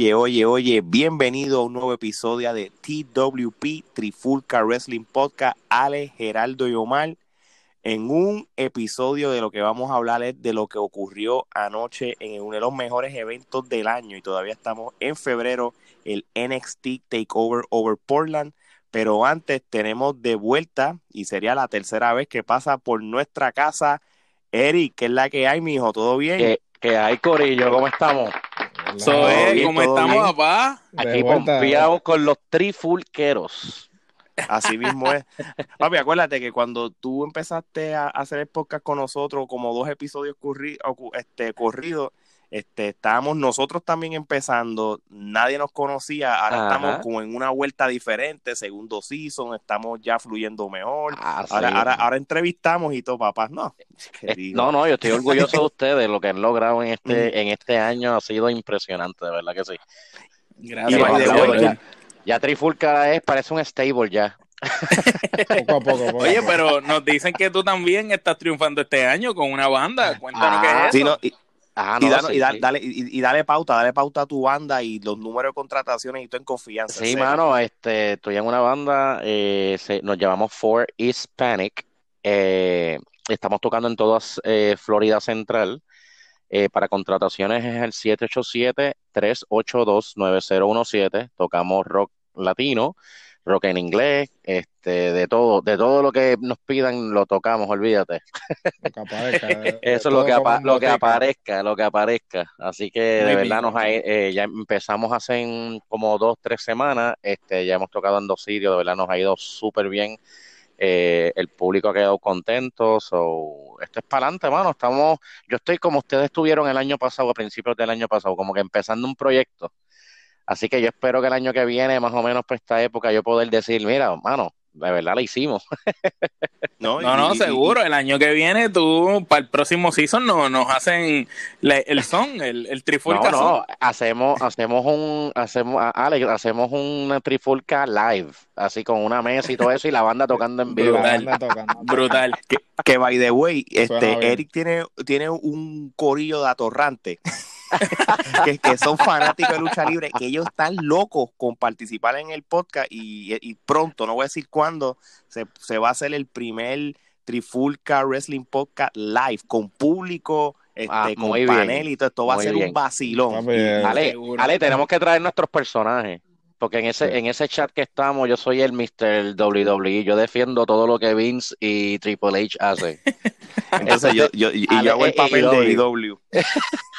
Oye, oye, oye, bienvenido a un nuevo episodio de TWP Trifulca Wrestling Podcast. Ale, Geraldo y Omar. En un episodio de lo que vamos a hablar es de lo que ocurrió anoche en uno de los mejores eventos del año y todavía estamos en febrero, el NXT Takeover Over Portland. Pero antes tenemos de vuelta y sería la tercera vez que pasa por nuestra casa. Eric, ¿qué es la que hay, mijo? ¿Todo bien? ¿Qué, hay, Corillo? ¿Cómo estamos? Soy, ¿Cómo estamos, papá? Aquí confiados con los trifulqueros. Así mismo es. Papi, acuérdate que cuando tú empezaste a hacer el podcast con nosotros, como dos episodios este, corridos, este, estábamos nosotros también empezando, nadie nos conocía, ahora estamos como en una vuelta diferente, segundo season, estamos ya fluyendo mejor, ah, ahora, ahora, entrevistamos y todo, papás, no. Eh, no, no, yo estoy orgulloso de ustedes, lo que han logrado en este, mm. en este año ha sido impresionante, de verdad que sí. Gracias. ya, ya Trifulca es, parece un stable ya. poco a poco, Oye, pero nos dicen que tú también estás triunfando este año con una banda. Cuéntanos qué es ah, eso. y, y, dale, y, dale pauta, dale pauta a tu banda y los números de contrataciones y tú en confianza. Sí, mano, este, estoy en una banda, eh, nos llamamos For Hispanic. Eh, estamos tocando en toda eh, Florida Central. para contrataciones es el 787-382-9017. Tocamos rock latino rock en inglés, este, de todo, de todo lo que nos pidan lo tocamos, olvídate. Eso es lo que, lo que aparezca, lo que aparezca. Así que de verdad nos eh, ya empezamos hace como dos, tres semanas, este, ya hemos tocado en dos sitios, de verdad nos ha ido súper bien. Eh, el público ha quedado contento, so, esto es para adelante, mano, estamos, yo estoy como ustedes estuvieron el año pasado, a principios del año pasado, como que empezando un proyecto, Así que yo espero que el año que viene, más o menos por esta época, yo poder decir, mira, mano, de verdad la hicimos. no, no, seguro. El año que viene, tú, para el próximo season, no, nos hacen el son, el, el trifulca. No, no, hacemos, hacemos un, hacemos, Alex, hacemos una trifulca live, así con una mesa y todo eso, y la banda tocando en vivo. Brutal. Brutal. Que, que, by the way, este, Eric tiene, tiene un corillo de atorrante. que, son fanáticos de lucha libre, que ellos están locos con participar en el podcast y, pronto, no voy a decir cuándo, se, va a hacer el primer Trifulca Wrestling Podcast live con público. Este, ah, con panel y todo esto va a ser un vacilón. Ale, tenemos que traer nuestros personajes. Porque en ese, en ese chat que estamos, yo soy el Mr. WWE. Yo defiendo todo lo que Vince y Triple H hacen. Entonces yo, yo, y yo hago el papel de IW.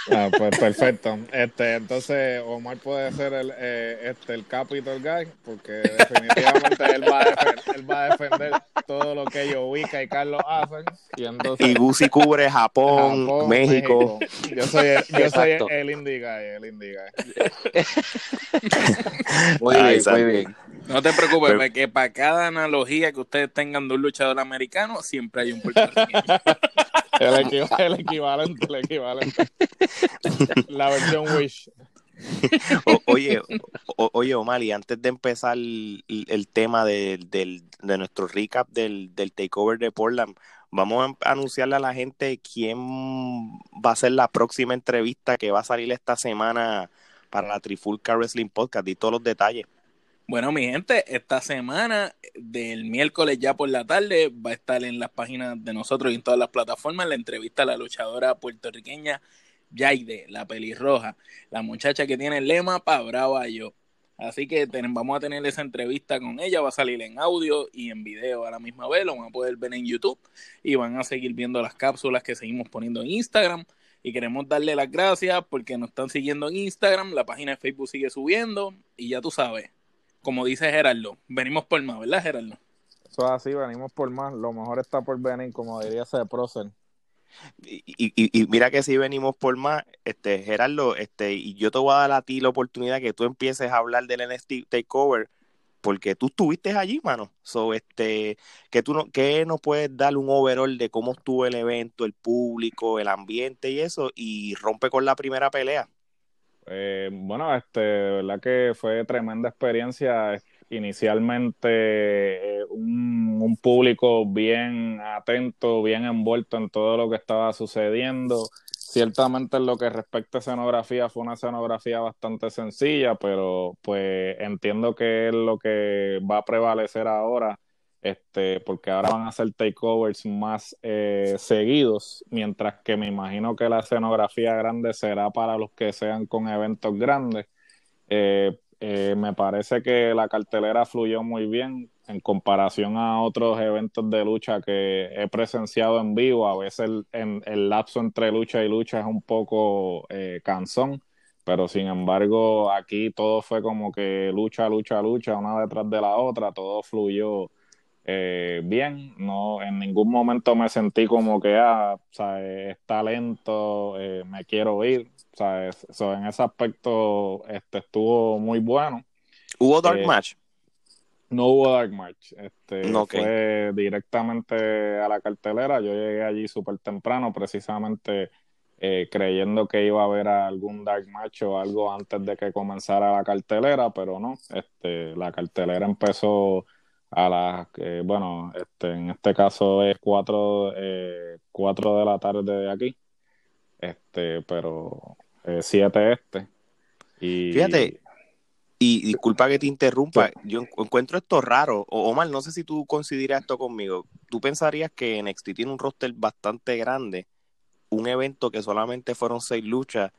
Ah, pues perfecto. Este, entonces Omar puede ser el, eh, este, el Capital Guy, porque definitivamente él, va a defender, él va a defender todo lo que ellos Wicca y Carlos hacen. Y, entonces, y Gucci cubre Japón, México. Yo soy, el, yo soy el indie guy, el indie guy. muy bien, muy bien. No te preocupes, que para cada analogía que ustedes tengan de un luchador americano, siempre hay un puertorriqueño. el, equivalente, el equivalente. La versión Wish. oye, oye, Omar, y antes de empezar el, tema de, de, nuestro recap del, del takeover de Portland, vamos a anunciarle a la gente quién va a ser la próxima entrevista que va a salir esta semana para la Trifulca Wrestling Podcast y todos los detalles. Bueno, mi gente, esta semana del miércoles ya por la tarde va a estar en las páginas de nosotros y en todas las plataformas la entrevista a la luchadora puertorriqueña Yaide, la pelirroja, la muchacha que tiene el lema pa' brava yo. Así que vamos a tener esa entrevista con ella, va a salir en audio y en video a la misma vez, lo van a poder ver en YouTube y van a seguir viendo las cápsulas que seguimos poniendo en Instagram. Y queremos darle las gracias porque nos están siguiendo en Instagram, la página de Facebook sigue subiendo y ya tú sabes, como dice Gerardo, venimos por más, ¿verdad, Gerardo? Eso es así, venimos por más. Lo mejor está por venir, como diría ese prócer. Y, y, y, mira que si venimos por más, este, Gerardo, este, y yo te voy a dar a ti la oportunidad que tú empieces a hablar del NXT Takeover, porque tú estuviste allí, mano. So, este, que tú no, que nos puedes dar un overall de cómo estuvo el evento, el público, el ambiente y eso, y rompe con la primera pelea. Eh, bueno, este, verdad que fue tremenda experiencia. Inicialmente eh, un, un, público bien atento, bien envuelto en todo lo que estaba sucediendo. Ciertamente en lo que respecta a escenografía fue una escenografía bastante sencilla, pero pues entiendo que es lo que va a prevalecer ahora, este, porque ahora van a ser takeovers más eh, seguidos, mientras que me imagino que la escenografía grande será para los que sean con eventos grandes. Eh, eh, me parece que la cartelera fluyó muy bien en comparación a otros eventos de lucha que he presenciado en vivo. A veces el, el, lapso entre lucha y lucha es un poco eh, cansón, pero sin embargo aquí todo fue como que lucha, lucha, lucha, una detrás de la otra, todo fluyó eh, bien. No, en ningún momento me sentí como que ah, está lento, me quiero ir. Eso, en ese aspecto este, estuvo muy bueno. ¿Hubo Dark eh, Match? No hubo Dark Match. Este, Fue directamente a la cartelera. Yo llegué allí súper temprano, precisamente eh, creyendo que iba a haber algún Dark Match o algo antes de que comenzara la cartelera, pero no. Este, la cartelera empezó a las, eh, bueno, este, en este caso es 4 cuatro de la tarde de aquí. Este, pero 7 eh, este. Y... Fíjate, y disculpa que te interrumpa, yo encuentro esto raro. O, Omar, no sé si tú consideras esto conmigo. ¿Tú pensarías que NXT tiene un roster bastante grande? Un evento que solamente fueron seis luchas.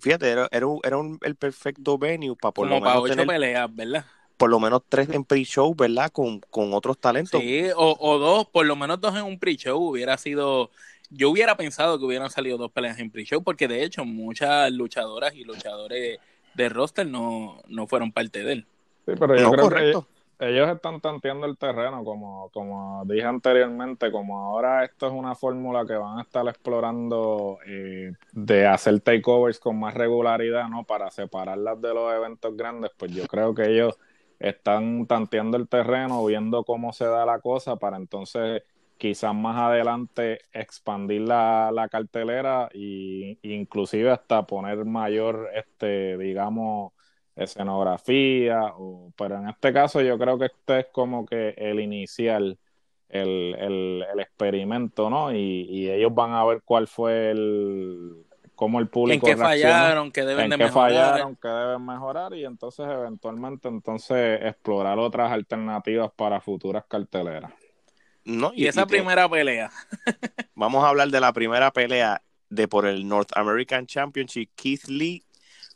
Fíjate, era, era, el perfecto venue para por lo menos. ocho peleas, ¿verdad? Por lo menos tres en pre-show, ¿verdad? Con, con otros talentos. Sí, o, o dos, por lo menos dos en un pre-show hubiera sido yo hubiera pensado que hubieran salido dos peleas en pre-show, porque de hecho muchas luchadoras y luchadores de roster no, no fueron parte de él. Sí, pero yo creo que ellos, están tanteando el terreno, como, como dije anteriormente, como ahora esto es una fórmula que van a estar explorando eh, de hacer takeovers con más regularidad, ¿no? Para separarlas de los eventos grandes, pues yo creo que ellos están tanteando el terreno, viendo cómo se da la cosa para entonces quizás más adelante expandir la, la cartelera y inclusive hasta poner mayor este digamos escenografía o, pero en este caso yo creo que este es como que el inicial el, el, el experimento no y, y, ellos van a ver cuál fue el cómo el público en qué fallaron que deben en qué fallaron que deben mejorar y entonces eventualmente entonces explorar otras alternativas para futuras carteleras no, y, esa primera pelea. vamos a hablar de la primera pelea de por el North American Championship, Keith Lee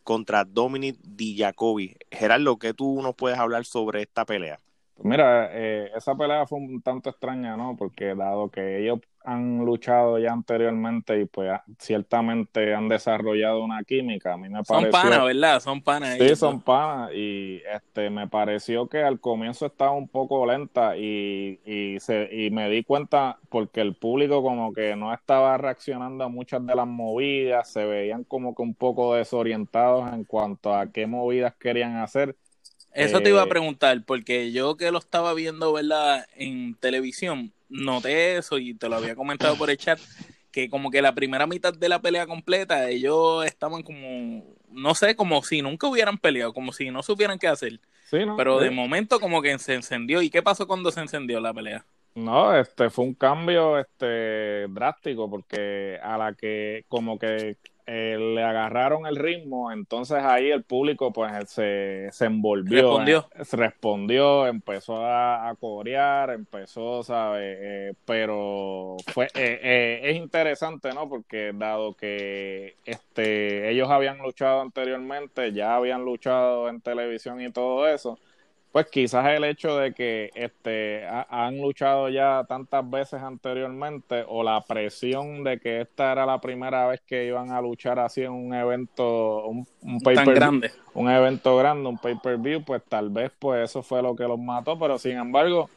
contra Dominic Dijakovic. Gerardo, ¿qué tú nos puedes hablar sobre esta pelea? Pues mira, eh, esa pelea fue un tanto extraña, ¿no? Porque dado que ellos han luchado ya anteriormente y pues ciertamente han desarrollado una química. A mí me pareció... Son panas, ¿verdad? Son panas. Sí, son panas y este me pareció que al comienzo estaba un poco lenta y, y, se, y me di cuenta porque el público como que no estaba reaccionando a muchas de las movidas, se veían como que un poco desorientados en cuanto a qué movidas querían hacer. Eso te iba a eh, preguntar, porque yo que lo estaba viendo, ¿verdad? En televisión, noté eso y te lo había comentado por el chat, que como que la primera mitad de la pelea completa, ellos estaban como, no sé, como si nunca hubieran peleado, como si no supieran qué hacer. Pero de momento como que se encendió. ¿Y qué pasó cuando se encendió la pelea? No, este fue un cambio este drástico porque a la que como que eh, le agarraron el ritmo, entonces ahí el público pues se, se envolvió, respondió, eh, respondió empezó a, corear, empezó, ¿sabe? Eh, pero fue es interesante, ¿no? Porque dado que este ellos habían luchado anteriormente, ya habían luchado en televisión y todo eso, pues quizás el hecho de que este han luchado ya tantas veces anteriormente o la presión de que esta era la primera vez que iban a luchar así en un evento un, un grande. un evento grande un pay per view pues tal vez pues eso fue lo que los mató pero sin embargo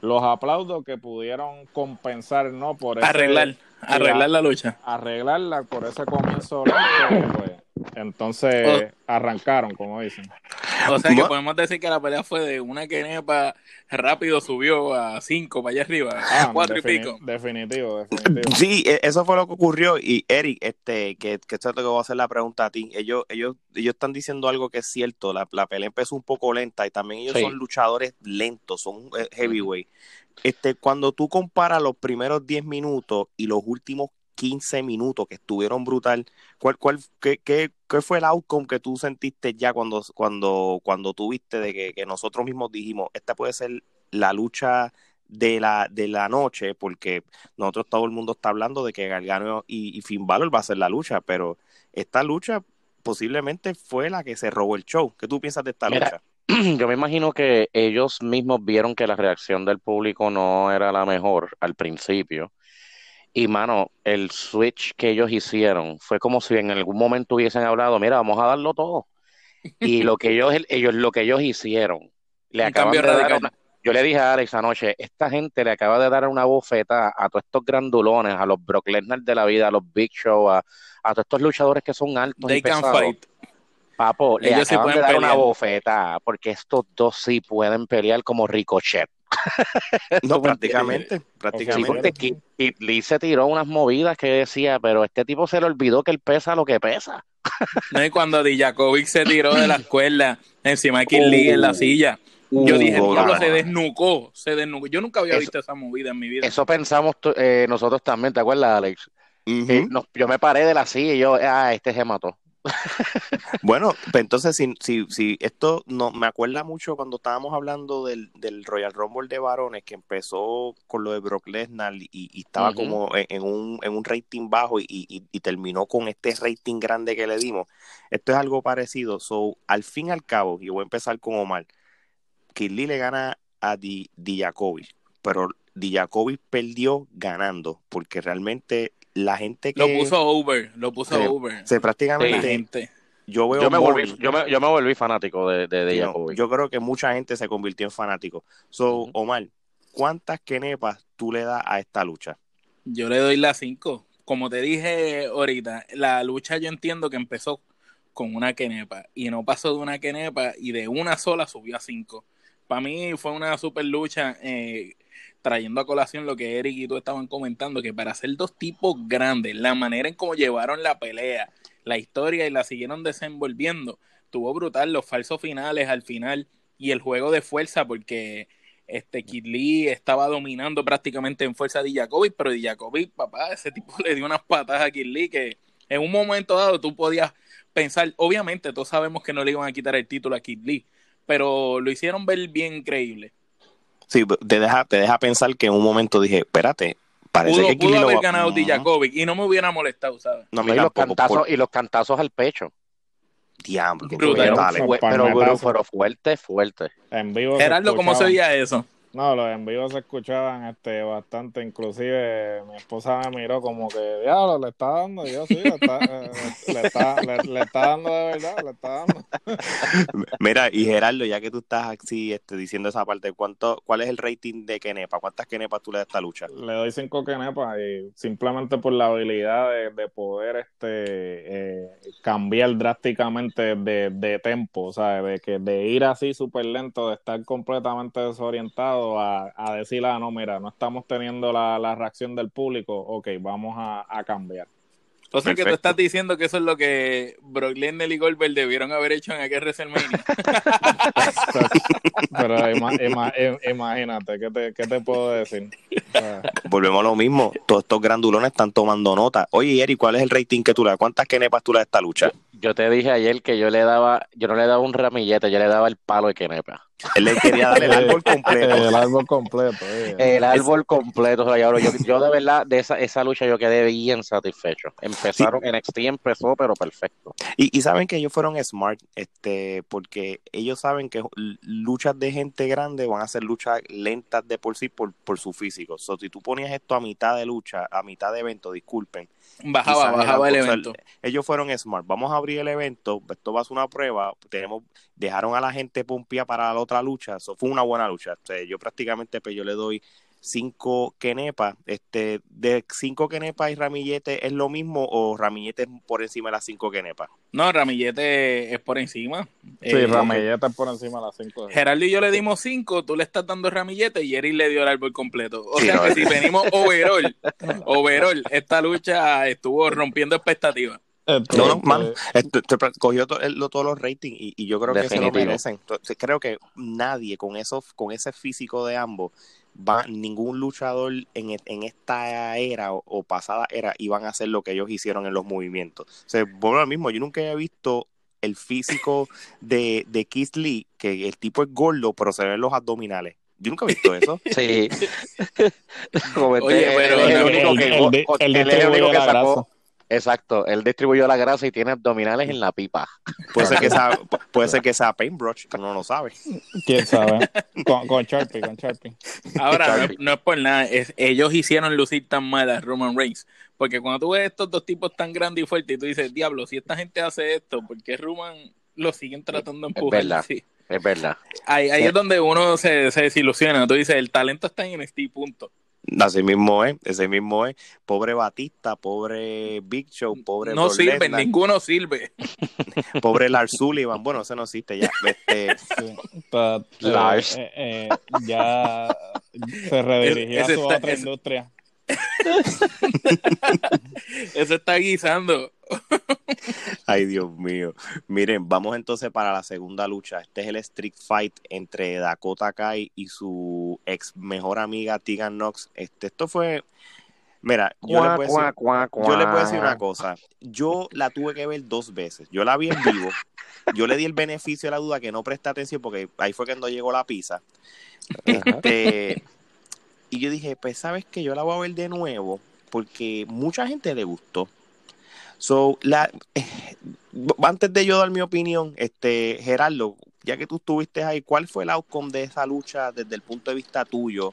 los aplaudo que pudieron compensar no por arreglar arreglar la lucha. arreglarla por ese comienzo lento, pues entonces arrancaron, como dicen. O sea que podemos decir que la pelea fue de una quenepa rápido subió a cinco para allá arriba, a ah, cuatro y pico. Definitivo, definitivo. Sí, e, eso fue lo que ocurrió. Y Eric, este, que, que esto que voy a hacer la pregunta a ti. Ellos, ellos, ellos están diciendo algo que es cierto. La, la pelea empezó un poco lenta y también ellos son luchadores lentos, son eh, heavyweight. Este, cuando tú comparas los primeros 10 minutos y los últimos 15 minutos que estuvieron brutal. ¿Cuál, cuál, qué, qué, qué fue el outcome que tú sentiste ya cuando, cuando, cuando tuviste de que, que nosotros mismos dijimos, esta puede ser la lucha de la, de la noche, porque nosotros todo el mundo está hablando de que Gargano y, y Finn Balor va a ser la lucha, pero esta lucha posiblemente fue la que se robó el show. ¿Qué tú piensas de esta lucha? Yo me imagino que ellos mismos vieron que la reacción del público no era la mejor al principio. Y mano, el switch que ellos hicieron fue como si en algún momento hubiesen hablado, mira, vamos a darlo todo. Y lo que ellos, ellos, lo que ellos hicieron, le acaban de dar yo le dije a Alex anoche, esta gente le acaba de dar una bofeta a todos estos grandulones, a los Brock Lesnar de la vida, a los Big Show, a, todos estos luchadores que son altos y pesados. Papo, le acaban de dar una bofeta, porque estos dos sí pueden pelear como Ricochet. No, prácticamente, prácticamente. Sí, porque Lee se tiró unas movidas que decía, pero este tipo se le olvidó que él pesa lo que pesa. no, y cuando Dijakovic se tiró de la escuela encima de Kid Lee en la uh. silla, yo dije, diablo, se desnucó, se desnucó. Yo nunca había visto esa movida en mi vida. Eso pensamos eh, nosotros también, ¿te acuerdas, Alex? yo me paré de la silla y yo, ah, este se mató. Bueno, pues entonces, si, si, si, esto no me acuerda mucho cuando estábamos hablando del, del, Royal Rumble de varones, que empezó con lo de Brock Lesnar y, estaba como en, un, en un rating bajo y, y, terminó con este rating grande que le dimos. Esto es algo parecido. So, al fin y al cabo, y voy a empezar con Omar Lee le gana a Di, pero Dijakovic perdió ganando, porque realmente la gente que... Lo puso over, lo puso over. Se prácticamente... Yo, veo yo, me volví, yo, me, yo me volví fanático de, de, Yo creo que mucha gente se convirtió en fanático. So, Omar, ¿cuántas kenepas tú le das a esta lucha? Yo le doy las cinco. Como te dije ahorita, la lucha yo entiendo que empezó con una kenepa y no pasó de una kenepa y de una sola subió a cinco para mí fue una super lucha, eh, trayendo a colación lo que Eric y tú estaban comentando, que para ser dos tipos grandes, la manera en cómo llevaron la pelea, la historia y la siguieron desenvolviendo, tuvo brutal los falsos finales al final y el juego de fuerza, porque este Kid Lee estaba dominando prácticamente en fuerza a Dijakovic, pero Dijakovic, papá, ese tipo le dio unas patas a Kid Lee que en un momento dado tú podías pensar, obviamente todos sabemos que no le iban a quitar el título a Kid Lee, pero lo hicieron ver bien creíble. Sí, te deja, te deja pensar que en un momento dije, espérate, parece que pudo haber ganado Dijakovic y no me hubiera molestado, ¿sabes? No, y, los cantazos, y los cantazos al pecho. Diablo, pero, pero, pero, fuerte, fuerte. En vivo Gerardo, ¿cómo se veía eso? No, los en vivo se escuchaban este, bastante, inclusive mi esposa me miró como que, diablo, le está dando, yo sí, le está, eh, le, está, le, está dando de verdad, le está dando. Mira, y Gerardo, ya que tú estás así este, diciendo esa parte, ¿cuánto, ¿cuál es el rating de Kenepa? ¿Cuántas Kenepas tú le das a esta lucha? Le doy cinco Kenepas y simplemente por la habilidad de, poder este eh, cambiar drásticamente de, de tempo, ¿sabes? De, que, de ir así súper lento, de estar completamente desorientado a, a decir, ah, no, mira, no estamos teniendo la, la reacción del público, ok, vamos a, a cambiar. O sea que tú estás diciendo que eso es lo que Brock Lesnar y Goldberg debieron haber hecho en aquel WrestleMania. Pero imagínate, ¿qué te, ¿qué te, puedo decir? Volvemos a lo mismo. Todos estos grandulones están tomando nota. Oye, Eri, ¿cuál es el rating que tú le das? ¿Cuántas kenepas tú le das a esta lucha? Yo te dije ayer que yo le daba, yo no le daba un ramillete, yo le daba el palo de kenepa. Él le quería dar el árbol completo. el árbol completo. Eh. El árbol completo. O sea, yo, yo, de verdad, de esa, esa lucha yo quedé bien satisfecho. Empezaron, en NXT empezó, pero perfecto. Y, y saben que ellos fueron smart, este, porque ellos saben que luchas de gente grande van a ser luchas lentas de por sí por, por su físico. So, si tú ponías esto a mitad de lucha, a mitad de evento, disculpen, Bajaba, bajaba el evento. ellos fueron smart. Vamos a abrir el evento. Esto va a ser una prueba. Tenemos, dejaron a la gente pompía para la otra lucha. Eso fue una buena lucha. yo prácticamente, pues yo le doy cinco kenepas. Este, de cinco kenepas y ramillete es lo mismo o ramillete es por encima de las cinco kenepas. No, ramillete es por encima. Sí, eh, ramillete es por encima de las cinco. Gerardo y yo le dimos cinco, tú le estás dando ramillete y Eric le dio el árbol completo. O sea que si venimos overall, overall, esta lucha estuvo rompiendo expectativas. No, no, man, cogió todos los ratings y, yo creo que se lo merecen. creo que nadie con eso, con ese físico de ambos, va, ningún luchador en, e, en esta era o, pasada era iban a hacer lo que ellos hicieron en los movimientos. O sea, bueno, lo mismo, yo nunca había visto el físico de, de Keith Lee, que el tipo es gordo, pero se ven los abdominales. Yo nunca he visto eso. Sí. Oye, pero el, único que, el, el único que sacó Exacto, él distribuyó la grasa y tiene abdominales en la pipa. Puede ser que sea, puede ser que sea paintbrush, que no lo sabe. ¿Quién sabe? Con, con Sharpie, con Sharpie. Ahora, No, es por nada, ellos hicieron lucir tan mal a Roman Reigns. Porque cuando tú ves estos dos tipos tan grandes y fuertes y tú dices, diablo, si esta gente hace esto, ¿por qué Roman lo siguen tratando de empujar? Es verdad, es verdad. Ahí, ahí es donde uno se, se desilusiona. Tú dices, el talento está en este punto. Así mismo es, ese mismo es. Pobre Batista, pobre Big Show, pobre. No sirve, ninguno sirve. pobre Lars Sullivan, bueno, ese no existe ya. Este... Lars. Eh, eh, ya se redirigió a su otra industria. Eso está guisando. Ay, Dios mío. Miren, vamos entonces para la segunda lucha. Este es el Street Fight entre Dakota Kai y su ex mejor amiga Tegan Knox. Este, esto fue. Mira, yo, le puedo decir, yo le puedo decir una cosa. Yo la tuve que ver dos veces. Yo la vi en vivo. Yo le di el beneficio de la duda que no presté atención porque ahí fue cuando llegó la pizza. Este, y yo dije, pues sabes que yo la voy a ver de nuevo porque mucha gente le gustó. So, la, antes de yo dar mi opinión, este Gerardo, ya que tú estuviste ahí, ¿cuál fue el outcome de esa lucha desde el punto de vista tuyo?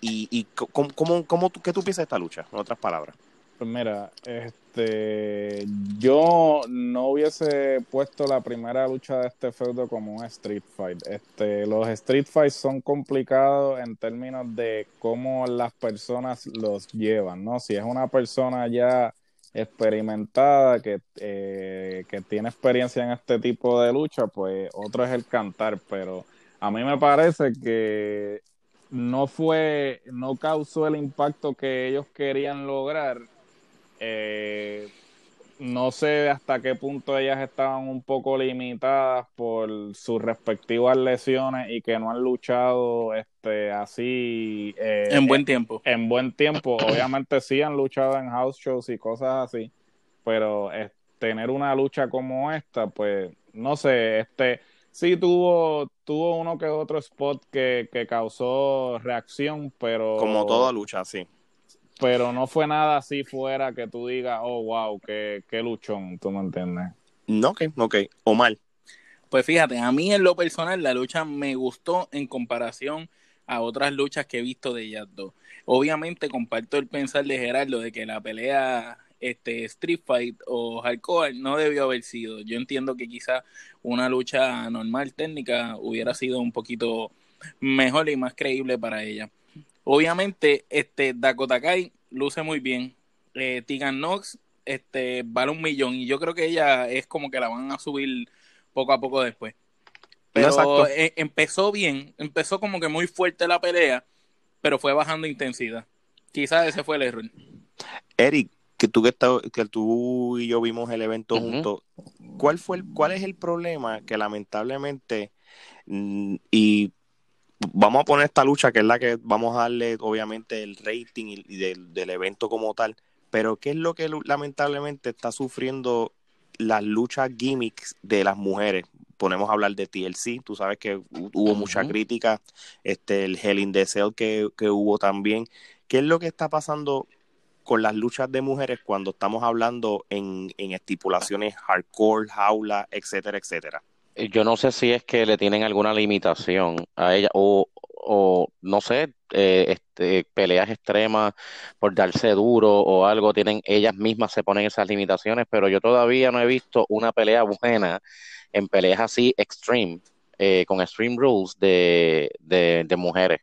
¿Y, y cómo, cómo, cómo qué tú piensas de esta lucha, en otras palabras? Pues mira, este, yo no hubiese puesto la primera lucha de este feudo como un street fight. Este, los street fights son complicados en términos de cómo las personas los llevan, ¿no? Si es una persona ya experimentada que, eh, que tiene experiencia en este tipo de lucha, pues otro es el cantar, pero a mí me parece que no fue, no causó el impacto que ellos querían lograr eh, no sé hasta qué punto ellas estaban un poco limitadas por sus respectivas lesiones y que no han luchado este así eh, en buen tiempo. En, buen tiempo, obviamente sí han luchado en house shows y cosas así, pero tener una lucha como esta, pues no sé, este sí tuvo tuvo uno que otro spot que, que causó reacción, pero como toda lucha, sí pero no fue nada así fuera que tú digas, oh, wow, qué, qué luchón, tú me entiendes. No, ok, ok, o mal. Pues fíjate, a mí en lo personal la lucha me gustó en comparación a otras luchas que he visto de ellas dos. Obviamente comparto el pensar de Gerardo de que la pelea este Street Fight o Hardcore no debió haber sido. Yo entiendo que quizá una lucha normal técnica hubiera sido un poquito mejor y más creíble para ella. Obviamente, este Dakota Kai luce muy bien. Eh, Tegan Knox este, vale un millón y yo creo que ella es como que la van a subir poco a poco después. Pero eh, empezó bien, empezó como que muy fuerte la pelea, pero fue bajando intensidad. Quizás ese fue el error. Eric, que tú que, que tú y yo vimos el evento juntos, ¿cuál fue el, cuál es el problema que lamentablemente mm, y vamos a poner esta lucha que es la que vamos a darle obviamente el rating y, del, evento como tal, pero ¿qué es lo que lamentablemente está sufriendo las luchas gimmicks de las mujeres? Ponemos a hablar de TLC, tú sabes que hubo mucha crítica, este, el Hell in the Cell que, que hubo también. ¿Qué es lo que está pasando con las luchas de mujeres cuando estamos hablando en, en estipulaciones hardcore, jaula, etcétera, etcétera? Yo no sé si es que le tienen alguna limitación a ella o, o no sé, eh, este, peleas extremas por darse duro o algo, tienen ellas mismas se ponen esas limitaciones, pero yo todavía no he visto una pelea buena en peleas así extreme, eh, con extreme rules de, de, mujeres.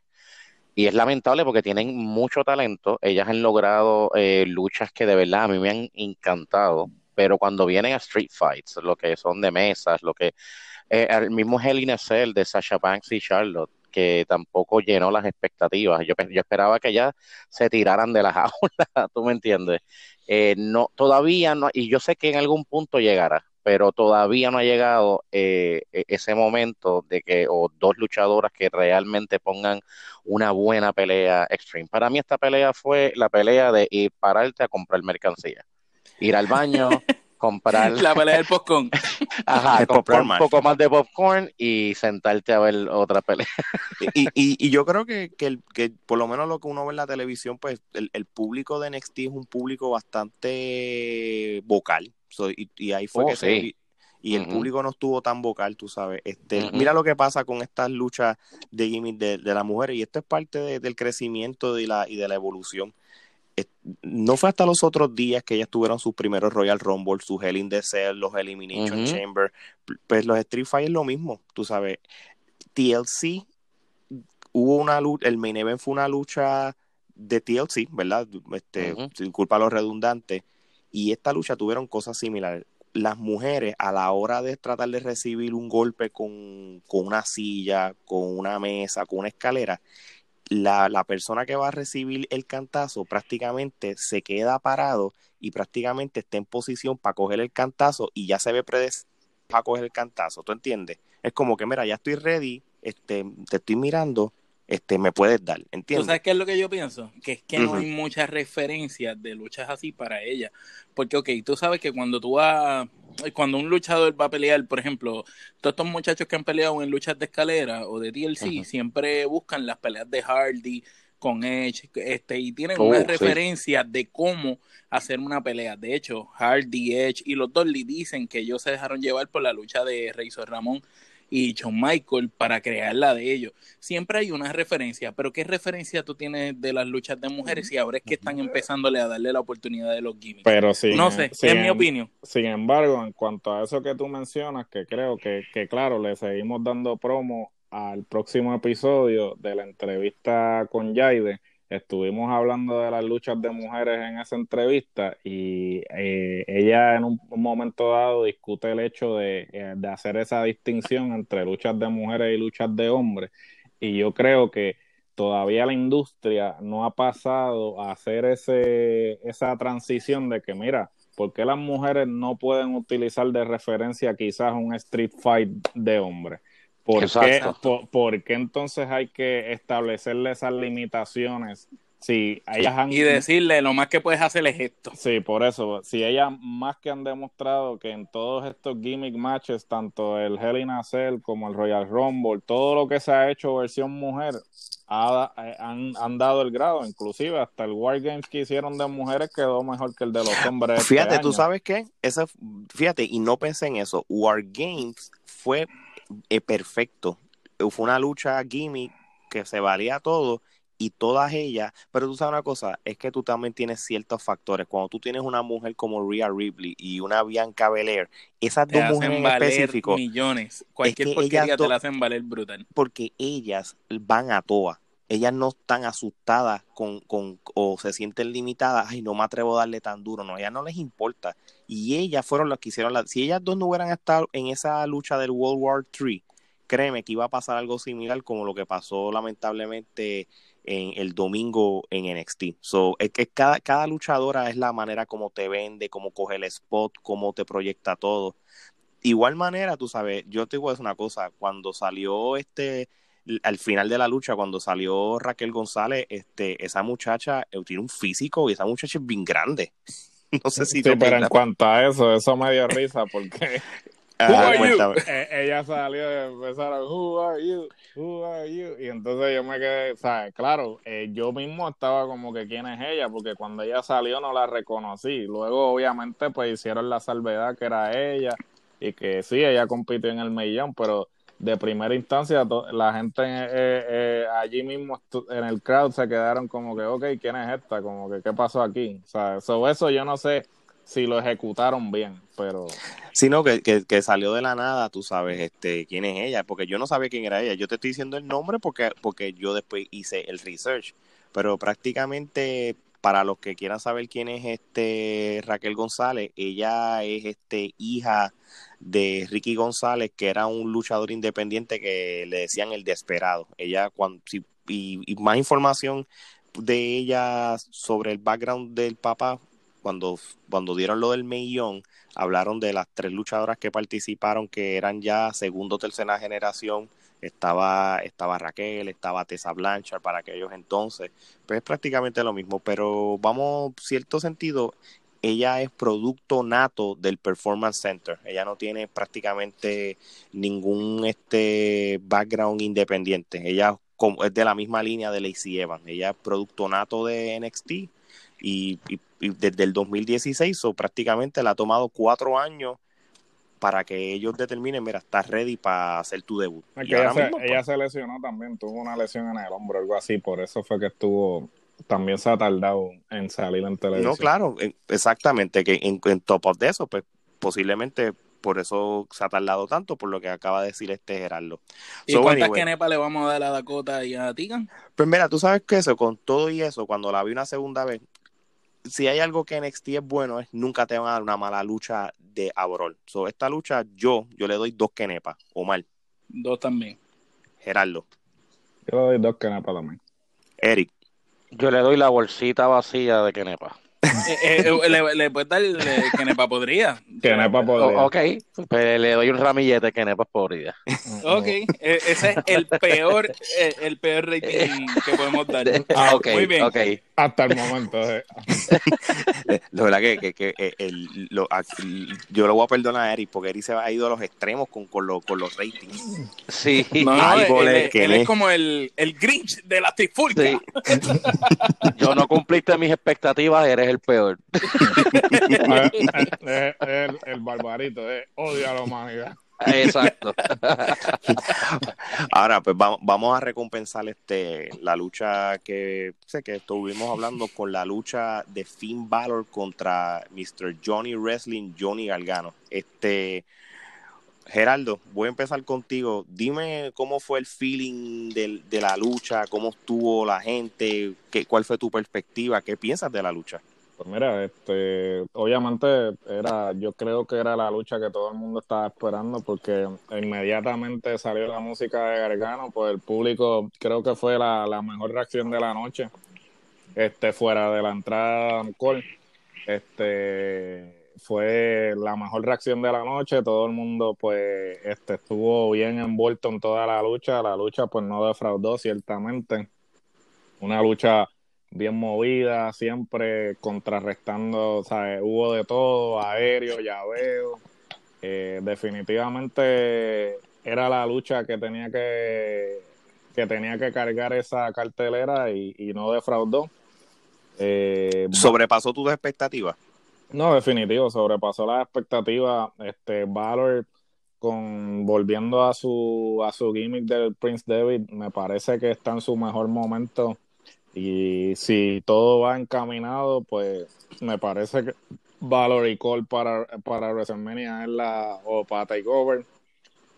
Y es lamentable porque tienen mucho talento, ellas han logrado eh, luchas que de verdad a mí me han encantado pero cuando vienen a street fights, lo que son de mesas, lo que eh, el mismo Hell Cell de Sasha Banks y Charlotte, que tampoco llenó las expectativas. Yo, yo esperaba que ya se tiraran de la jaula, tú me entiendes. Eh, no, todavía no, y yo sé que en algún punto llegará, pero todavía no ha llegado eh, e, ese momento de que, o dos luchadoras que realmente pongan una buena pelea extreme. Para mí esta pelea fue la pelea de ir pararte a comprar mercancía, ir al baño, comprar... La pelea del popcorn. Ajá, comprar un poco más de popcorn y sentarte a ver otra pelea. y, y, y, yo creo que, que, que, por lo menos lo que uno ve en la televisión, pues el, el público de NXT es un público bastante vocal. y, ahí fue oh, que sí. se... Y el público no estuvo tan vocal, tú sabes. Este, Mira lo que pasa con estas luchas de gimmick de, de las mujeres, y esto es parte de, del crecimiento y, la, y de la evolución no fue hasta los otros días que ellas tuvieron sus primeros Royal Rumble, sus Hell in the Cell, los Elimination uh -huh. Chamber. Pues los Street Fighter es lo mismo, tú sabes. TLC hubo una lucha, el main event fue una lucha de TLC, ¿verdad? Este, uh -huh. Sin culpa a los redundantes. Y esta lucha tuvieron cosas similares. Las mujeres, a la hora de tratar de recibir un golpe con, con una silla, con una mesa, con una escalera, la, la, persona que va a recibir el cantazo prácticamente se queda parado y prácticamente está en posición para coger el cantazo y ya se ve predecible para coger el cantazo, ¿tú entiendes? Es como que, mira, ya estoy ready, este, te estoy mirando, este, me puedes dar, ¿entiendes? ¿Tú sabes qué es lo que yo pienso? Que es que uh -huh. no hay muchas referencias de luchas así para ella. Porque, ok, tú sabes que cuando tú vas cuando un luchador va a pelear, por ejemplo, todos estos muchachos que han peleado en luchas de escalera o de DLC uh -huh. siempre buscan las peleas de Hardy con Edge, este, y tienen Oh, una sí. referencia de cómo hacer una pelea. De hecho, Hardy, Edge y los Dolly dicen que ellos se dejaron llevar por la lucha de Razor Ramón y John Michael para crear la de ellos. Siempre hay una referencia, pero ¿qué referencia tú tienes de las luchas de mujeres y ahora es que están empezándole a darle la oportunidad de los gimmicks? Pero sí, no sé, sin, es mi opinión. Sin embargo, en cuanto a eso que tú mencionas, que creo que, que claro, le seguimos dando promo al próximo episodio de la entrevista con Yaide, estuvimos hablando de las luchas de mujeres en esa entrevista y eh, ella en un, momento dado discute el hecho de, eh, de, hacer esa distinción entre luchas de mujeres y luchas de hombres y yo creo que todavía la industria no ha pasado a hacer ese, esa transición de que mira, ¿por qué las mujeres no pueden utilizar de referencia quizás un street fight de hombres? ¿Por qué, por, por qué, entonces hay que establecerle esas limitaciones? Si ellas han... Y decirle, lo más que puedes hacer es esto. Sí, por eso. Si ellas más que han demostrado que en todos estos gimmick matches, tanto el Hell in a Cell como el Royal Rumble, todo lo que se ha hecho versión mujer, ha, han, han, dado el grado. Inclusive hasta el War Games que hicieron de mujeres quedó mejor que el de los hombres. Fíjate, este ¿tú año. sabes qué? Esa, fíjate, y no pensé en eso. War Games fue eh, perfecto. Fue una lucha gimmick que se valía todo y todas ellas, pero tú sabes una cosa, es que tú también tienes ciertos factores. Cuando tú tienes una mujer como Rhea Ripley y una Bianca Belair, esas te dos mujeres millones, cualquier es que porquería te la hacen valer brutal. Porque ellas van a toa. Ellas no están asustadas con, con, o se sienten limitadas, ay, no me atrevo a darle tan duro, no, a ellas no les importa. Y ellas fueron las que hicieron la, si ellas dos no hubieran estado en esa lucha del World War III, créeme que iba a pasar algo similar como lo que pasó lamentablemente en el domingo en NXT. So, es que cada, cada luchadora es la manera como te vende, cómo coge el spot, cómo te proyecta todo. Igual manera, tú sabes, yo te digo es una cosa, cuando salió este al final de la lucha, cuando salió Raquel González, este, esa muchacha eh, tiene un físico y esa muchacha es bien grande. No sé si sí, pero en cuanto a eso, eso me dio risa porque Ah, eh, ella salió y empezaron, Who are you? Who are you? Y entonces yo me quedé, ¿sabes? Claro, eh, yo mismo estaba como que quién es ella, porque cuando ella salió no la reconocí. Luego, obviamente, pues hicieron la salvedad que era ella y que sí, ella compitió en el millón, pero de primera instancia la gente eh, eh, allí mismo en el crowd se quedaron como que, ok, ¿quién es esta? Como que, ¿qué pasó aquí? O sobre eso yo no sé si lo ejecutaron bien, pero... Sino que, que, que, salió de la nada, tú sabes, este, quién es ella, porque yo no sabía quién era ella. Yo te estoy diciendo el nombre porque, porque yo después hice el research, pero prácticamente para los que quieran saber quién es este Raquel González, ella es este hija de Ricky González, que era un luchador independiente que le decían el desesperado. Ella, cuando, y, más información de ella sobre el background del papá, cuando, cuando dieron lo del millón, hablaron de las tres luchadoras que participaron, que eran ya segundo o tercera generación. Estaba, estaba Raquel, estaba Tessa Blanchard para aquellos entonces. Pues es prácticamente lo mismo, pero vamos, cierto sentido, ella es producto nato del Performance Center. Ella no tiene prácticamente ningún este background independiente. Ella es de la misma línea de Lacey Evans. Ella es producto nato de NXT y, desde el 2016 o prácticamente le ha tomado cuatro años para que ellos determinen, mira, estás ready para hacer tu debut. ella, se, ella se lesionó también, tuvo una lesión en el hombro, algo así, por eso fue que estuvo también se ha tardado en salir en televisión. No, claro, exactamente, que en, top of de eso, pues posiblemente por eso se ha tardado tanto, por lo que acaba de decir este Gerardo. ¿Y cuántas kenepas le vamos a dar a Dakota y a Tigan? Pues mira, tú sabes que eso, con todo y eso, cuando la vi una segunda vez, si hay algo que NXT es bueno, es nunca te van a dar una mala lucha de Abrol. So, esta lucha, yo, yo le doy dos kenepas, o mal. Dos también. Gerardo. Yo le doy dos kenepas también. Eric. Yo le doy la bolsita vacía de Kenepa. Eh, eh, eh, le, le puedes dar Kenepa podría. Kenepa podría. ok, pues le doy un ramillete Kenepa podría. Ok, ese es el peor, el peor rating que podemos dar. Ah, ok, Muy bien. Okay. Hasta el momento. La verdad que, que, que el, lo, yo lo voy a perdonar a Eric porque Eric se ha ido a los extremos con, con, lo, con los ratings. Sí, no, no, él, es como el, el Grinch de la trifulca. Sí. yo no cumpliste mis expectativas, eres el peor. es, el, el, barbarito, odio a la humanidad. Exacto. Ahora, pues vamos, a recompensar este la lucha que sé que estuvimos hablando con la lucha de Finn Balor contra Mr. Johnny Wrestling, Johnny Galgano. Este Geraldo, voy a empezar contigo. Dime cómo fue el feeling de, de la lucha, cómo estuvo la gente, qué, cuál fue tu perspectiva, qué piensas de la lucha. Pues mira, este, obviamente era, yo creo que era la lucha que todo el mundo estaba esperando porque inmediatamente salió la música de Gargano, pues el público creo que fue la, mejor reacción de la noche, este, fuera de la entrada de este, fue la mejor reacción de la noche, todo el mundo pues, este, estuvo bien envuelto en toda la lucha, la lucha pues no defraudó ciertamente, una lucha bien movida, siempre contrarrestando, o sea, hubo de todo, aéreo, llaveo. Eh, definitivamente era la lucha que tenía que, que tenía que cargar esa cartelera y, no defraudó. Eh, ¿Sobrepasó tus expectativas? No, definitivo, sobrepasó las expectativas. Este Valor con volviendo a su a su gimmick del Prince David, me parece que está en su mejor momento y si todo va encaminado, pues me parece que Valor y Cole para, para WrestleMania es la, o para Takeover,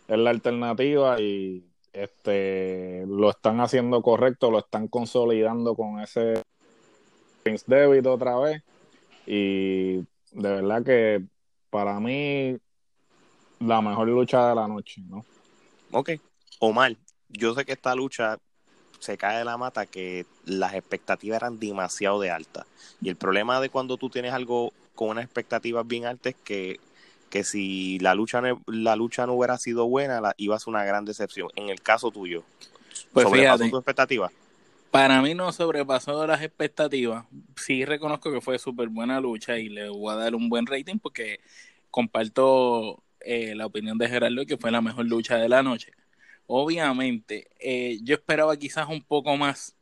es la alternativa y este lo están haciendo correcto, lo están consolidando con ese Prince David otra vez. Y de verdad que para mí la mejor lucha de la noche, ¿no? Ok, Omar, yo sé que esta lucha se cae de la mata que las expectativas eran demasiado de altas. Y el problema de cuando tú tienes algo con unas expectativas bien altas es que, que si la lucha, no, la lucha no hubiera sido buena, la, iba a ser una gran decepción. En el caso tuyo, pues ¿sobrepasó tu expectativa? Para mí no sobrepasó las expectativas. Sí reconozco que fue súper buena lucha y le voy a dar un buen rating porque comparto eh, la opinión de Gerardo que fue la mejor lucha de la noche Obviamente, eh, yo esperaba quizás un poco más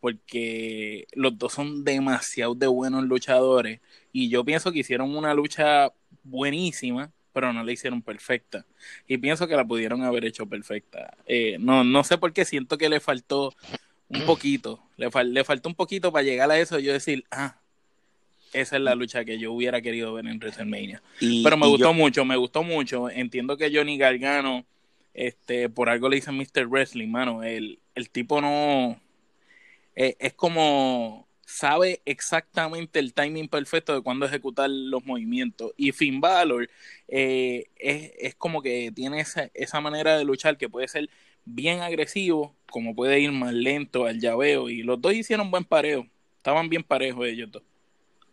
porque los dos son demasiado de buenos luchadores y yo pienso que hicieron una lucha buenísima, pero no la hicieron perfecta. Y pienso que la pudieron haber hecho perfecta. Eh, no, no sé por qué siento que le faltó un poquito, le, le faltó un poquito para llegar a eso y yo decir, ah, esa es la lucha que yo hubiera querido ver en WrestleMania. pero me gustó mucho, me gustó mucho. Entiendo que Johnny Gargano este, por algo le dicen Mr. Wrestling, mano. El, el tipo no. Eh, es como sabe exactamente el timing perfecto de cuándo ejecutar los movimientos. Y Finn Balor eh, es, es, como que tiene esa, esa manera de luchar que puede ser bien agresivo, como puede ir más lento al llaveo. Y los dos hicieron buen pareo. Estaban bien parejos ellos dos.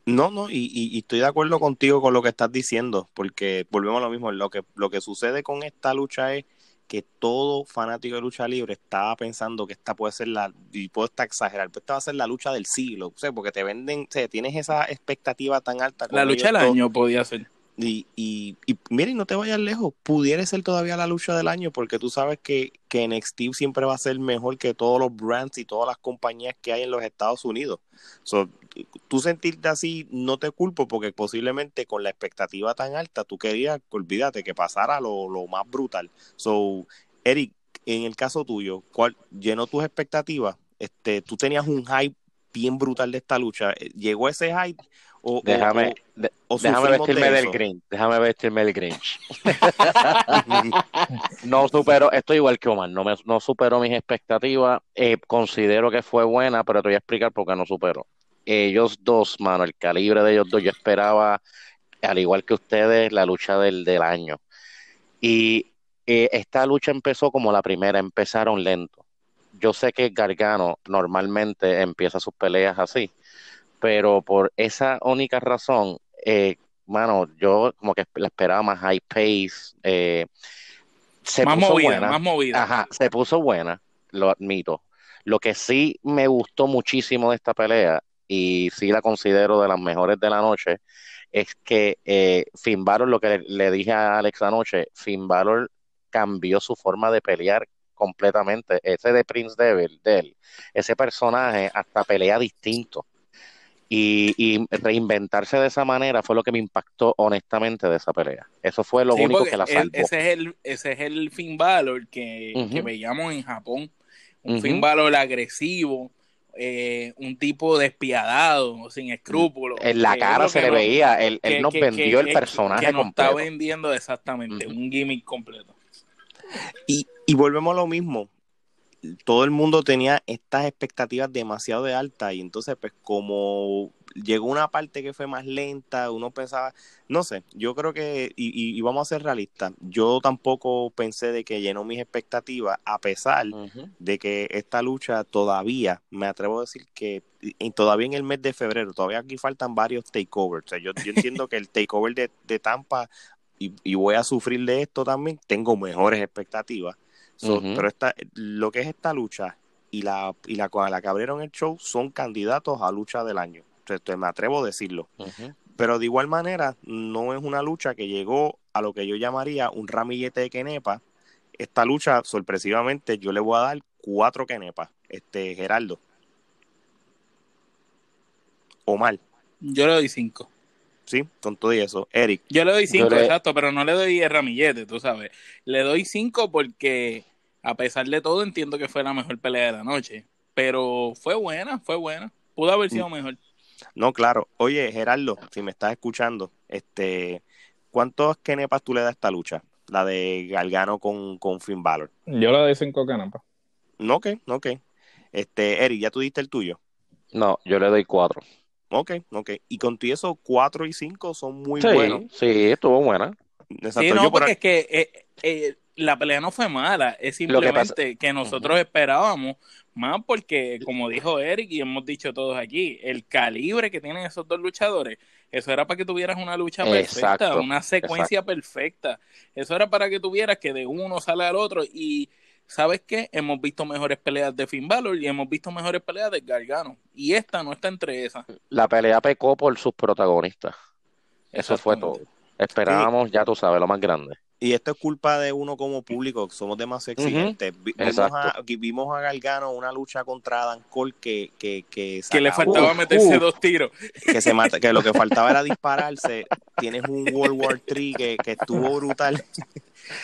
No, no, y, y, estoy de acuerdo contigo con lo que estás diciendo, porque volvemos a lo mismo. Lo que, lo que sucede con esta lucha es que todo fanático de lucha libre estaba pensando que esta puede ser la, y puedo estar exagerar, pero esta va a ser la lucha del siglo, o sea, porque te venden, o sea, tienes esa expectativa tan alta. La lucha del año podía ser. Y, y, y miren, no te vayas lejos, pudiera ser todavía la lucha del año, porque tú sabes que, que NXT siempre va a ser mejor que todos los brands y todas las compañías que hay en los Estados Unidos. So, tú sentirte así, no te culpo, porque posiblemente con la expectativa tan alta, tú querías, olvídate, que pasara lo, lo más brutal. So, Eric, en el caso tuyo, ¿cuál llenó tus expectativas? Este, tú tenías un hype bien brutal de esta lucha. ¿Llegó ese hype déjame, déjame vestirme del Grinch. Déjame vestirme del Grinch. no supero, estoy igual que Omar, no, me, no supero mis expectativas. Eh, considero que fue buena, pero te voy a explicar por qué no supero. Ellos dos, mano, el calibre de ellos dos, yo esperaba, al igual que ustedes, la lucha del, del año. Y eh, esta lucha empezó como la primera, empezaron lento. Yo sé que Gargano normalmente empieza sus peleas así pero por esa única razón, eh, mano, yo como que la esperaba más high pace, eh, se más puso movida, buena. más movida. Ajá, se puso buena, lo admito. Lo que sí me gustó muchísimo de esta pelea, y sí la considero de las mejores de la noche, es que eh, Finn Balor, lo que le, dije a Alex anoche, Finn Balor cambió su forma de pelear completamente. Ese de Prince Devil, de él, ese personaje hasta pelea distinto. Y, reinventarse de esa manera fue lo que me impactó honestamente de esa pelea. Eso fue lo único que la salvó. ese, es el, ese es el Finn Balor que, veíamos en Japón. Un Finn Balor agresivo, eh, un tipo despiadado, sin escrúpulos. En la cara se le veía, él, él nos vendió el personaje que nos está vendiendo exactamente, un gimmick completo. Y, y volvemos a lo mismo, todo el mundo tenía estas expectativas demasiado de altas y entonces pues como llegó una parte que fue más lenta, uno pensaba, no sé, yo creo que, y, vamos a ser realistas, yo tampoco pensé de que llenó mis expectativas, a pesar de que esta lucha todavía, me atrevo a decir que todavía en el mes de febrero, todavía aquí faltan varios takeovers, o sea, yo, yo entiendo que el takeover de, de Tampa, y, y voy a sufrir de esto también, tengo mejores expectativas pero esta, lo que es esta lucha y la, y la con la que abrieron el show son candidatos a lucha del año. Entonces, me atrevo a decirlo. Pero de igual manera, no es una lucha que llegó a lo que yo llamaría un ramillete de Kenepa. Esta lucha, sorpresivamente, yo le voy a dar cuatro Kenepas. Este, Geraldo. O mal. Yo le doy cinco. Sí, con todo y eso. Eric. Yo le doy cinco, exacto, pero no le doy el ramillete, tú sabes. Le doy cinco porque a pesar de todo, entiendo que fue la mejor pelea de la noche. Pero fue buena, fue buena. Pudo haber sido mm. mejor. No, claro. Oye, Gerardo, si me estás escuchando, este, ¿cuántos kenepas tú le das a esta lucha? La de Galgano con, con Finn Balor. Yo le doy cinco kenepas. No, ok, ok. Este, Eric, ¿ya tú diste el tuyo? No, yo le doy cuatro. Ok, ok. Y con ti eso, cuatro y cinco son muy buenos. Sí, estuvo buena. Sí, no, porque es que eh, eh, la pelea no fue mala, es simplemente que, nosotros esperábamos más porque, como dijo Eric y hemos dicho todos aquí, el calibre que tienen esos dos luchadores, eso era para que tuvieras una lucha perfecta, una secuencia perfecta. Eso era para que tuvieras que de uno sale al otro y ¿sabes qué? Hemos visto mejores peleas de Finn Balor y hemos visto mejores peleas de Gargano. Y esta no está entre esas. La pelea pecó por sus protagonistas. Eso fue todo. Esperábamos, ya tú sabes, lo más grande. Y esto es culpa de uno como público, somos demasiado exigentes. vimos, a, vimos, a, Galgano una lucha contra Dan Cole que... Que, que, que le faltaba meterse dos tiros. Que, se mata, que lo que faltaba era dispararse. Tienes un World War III que, que estuvo brutal.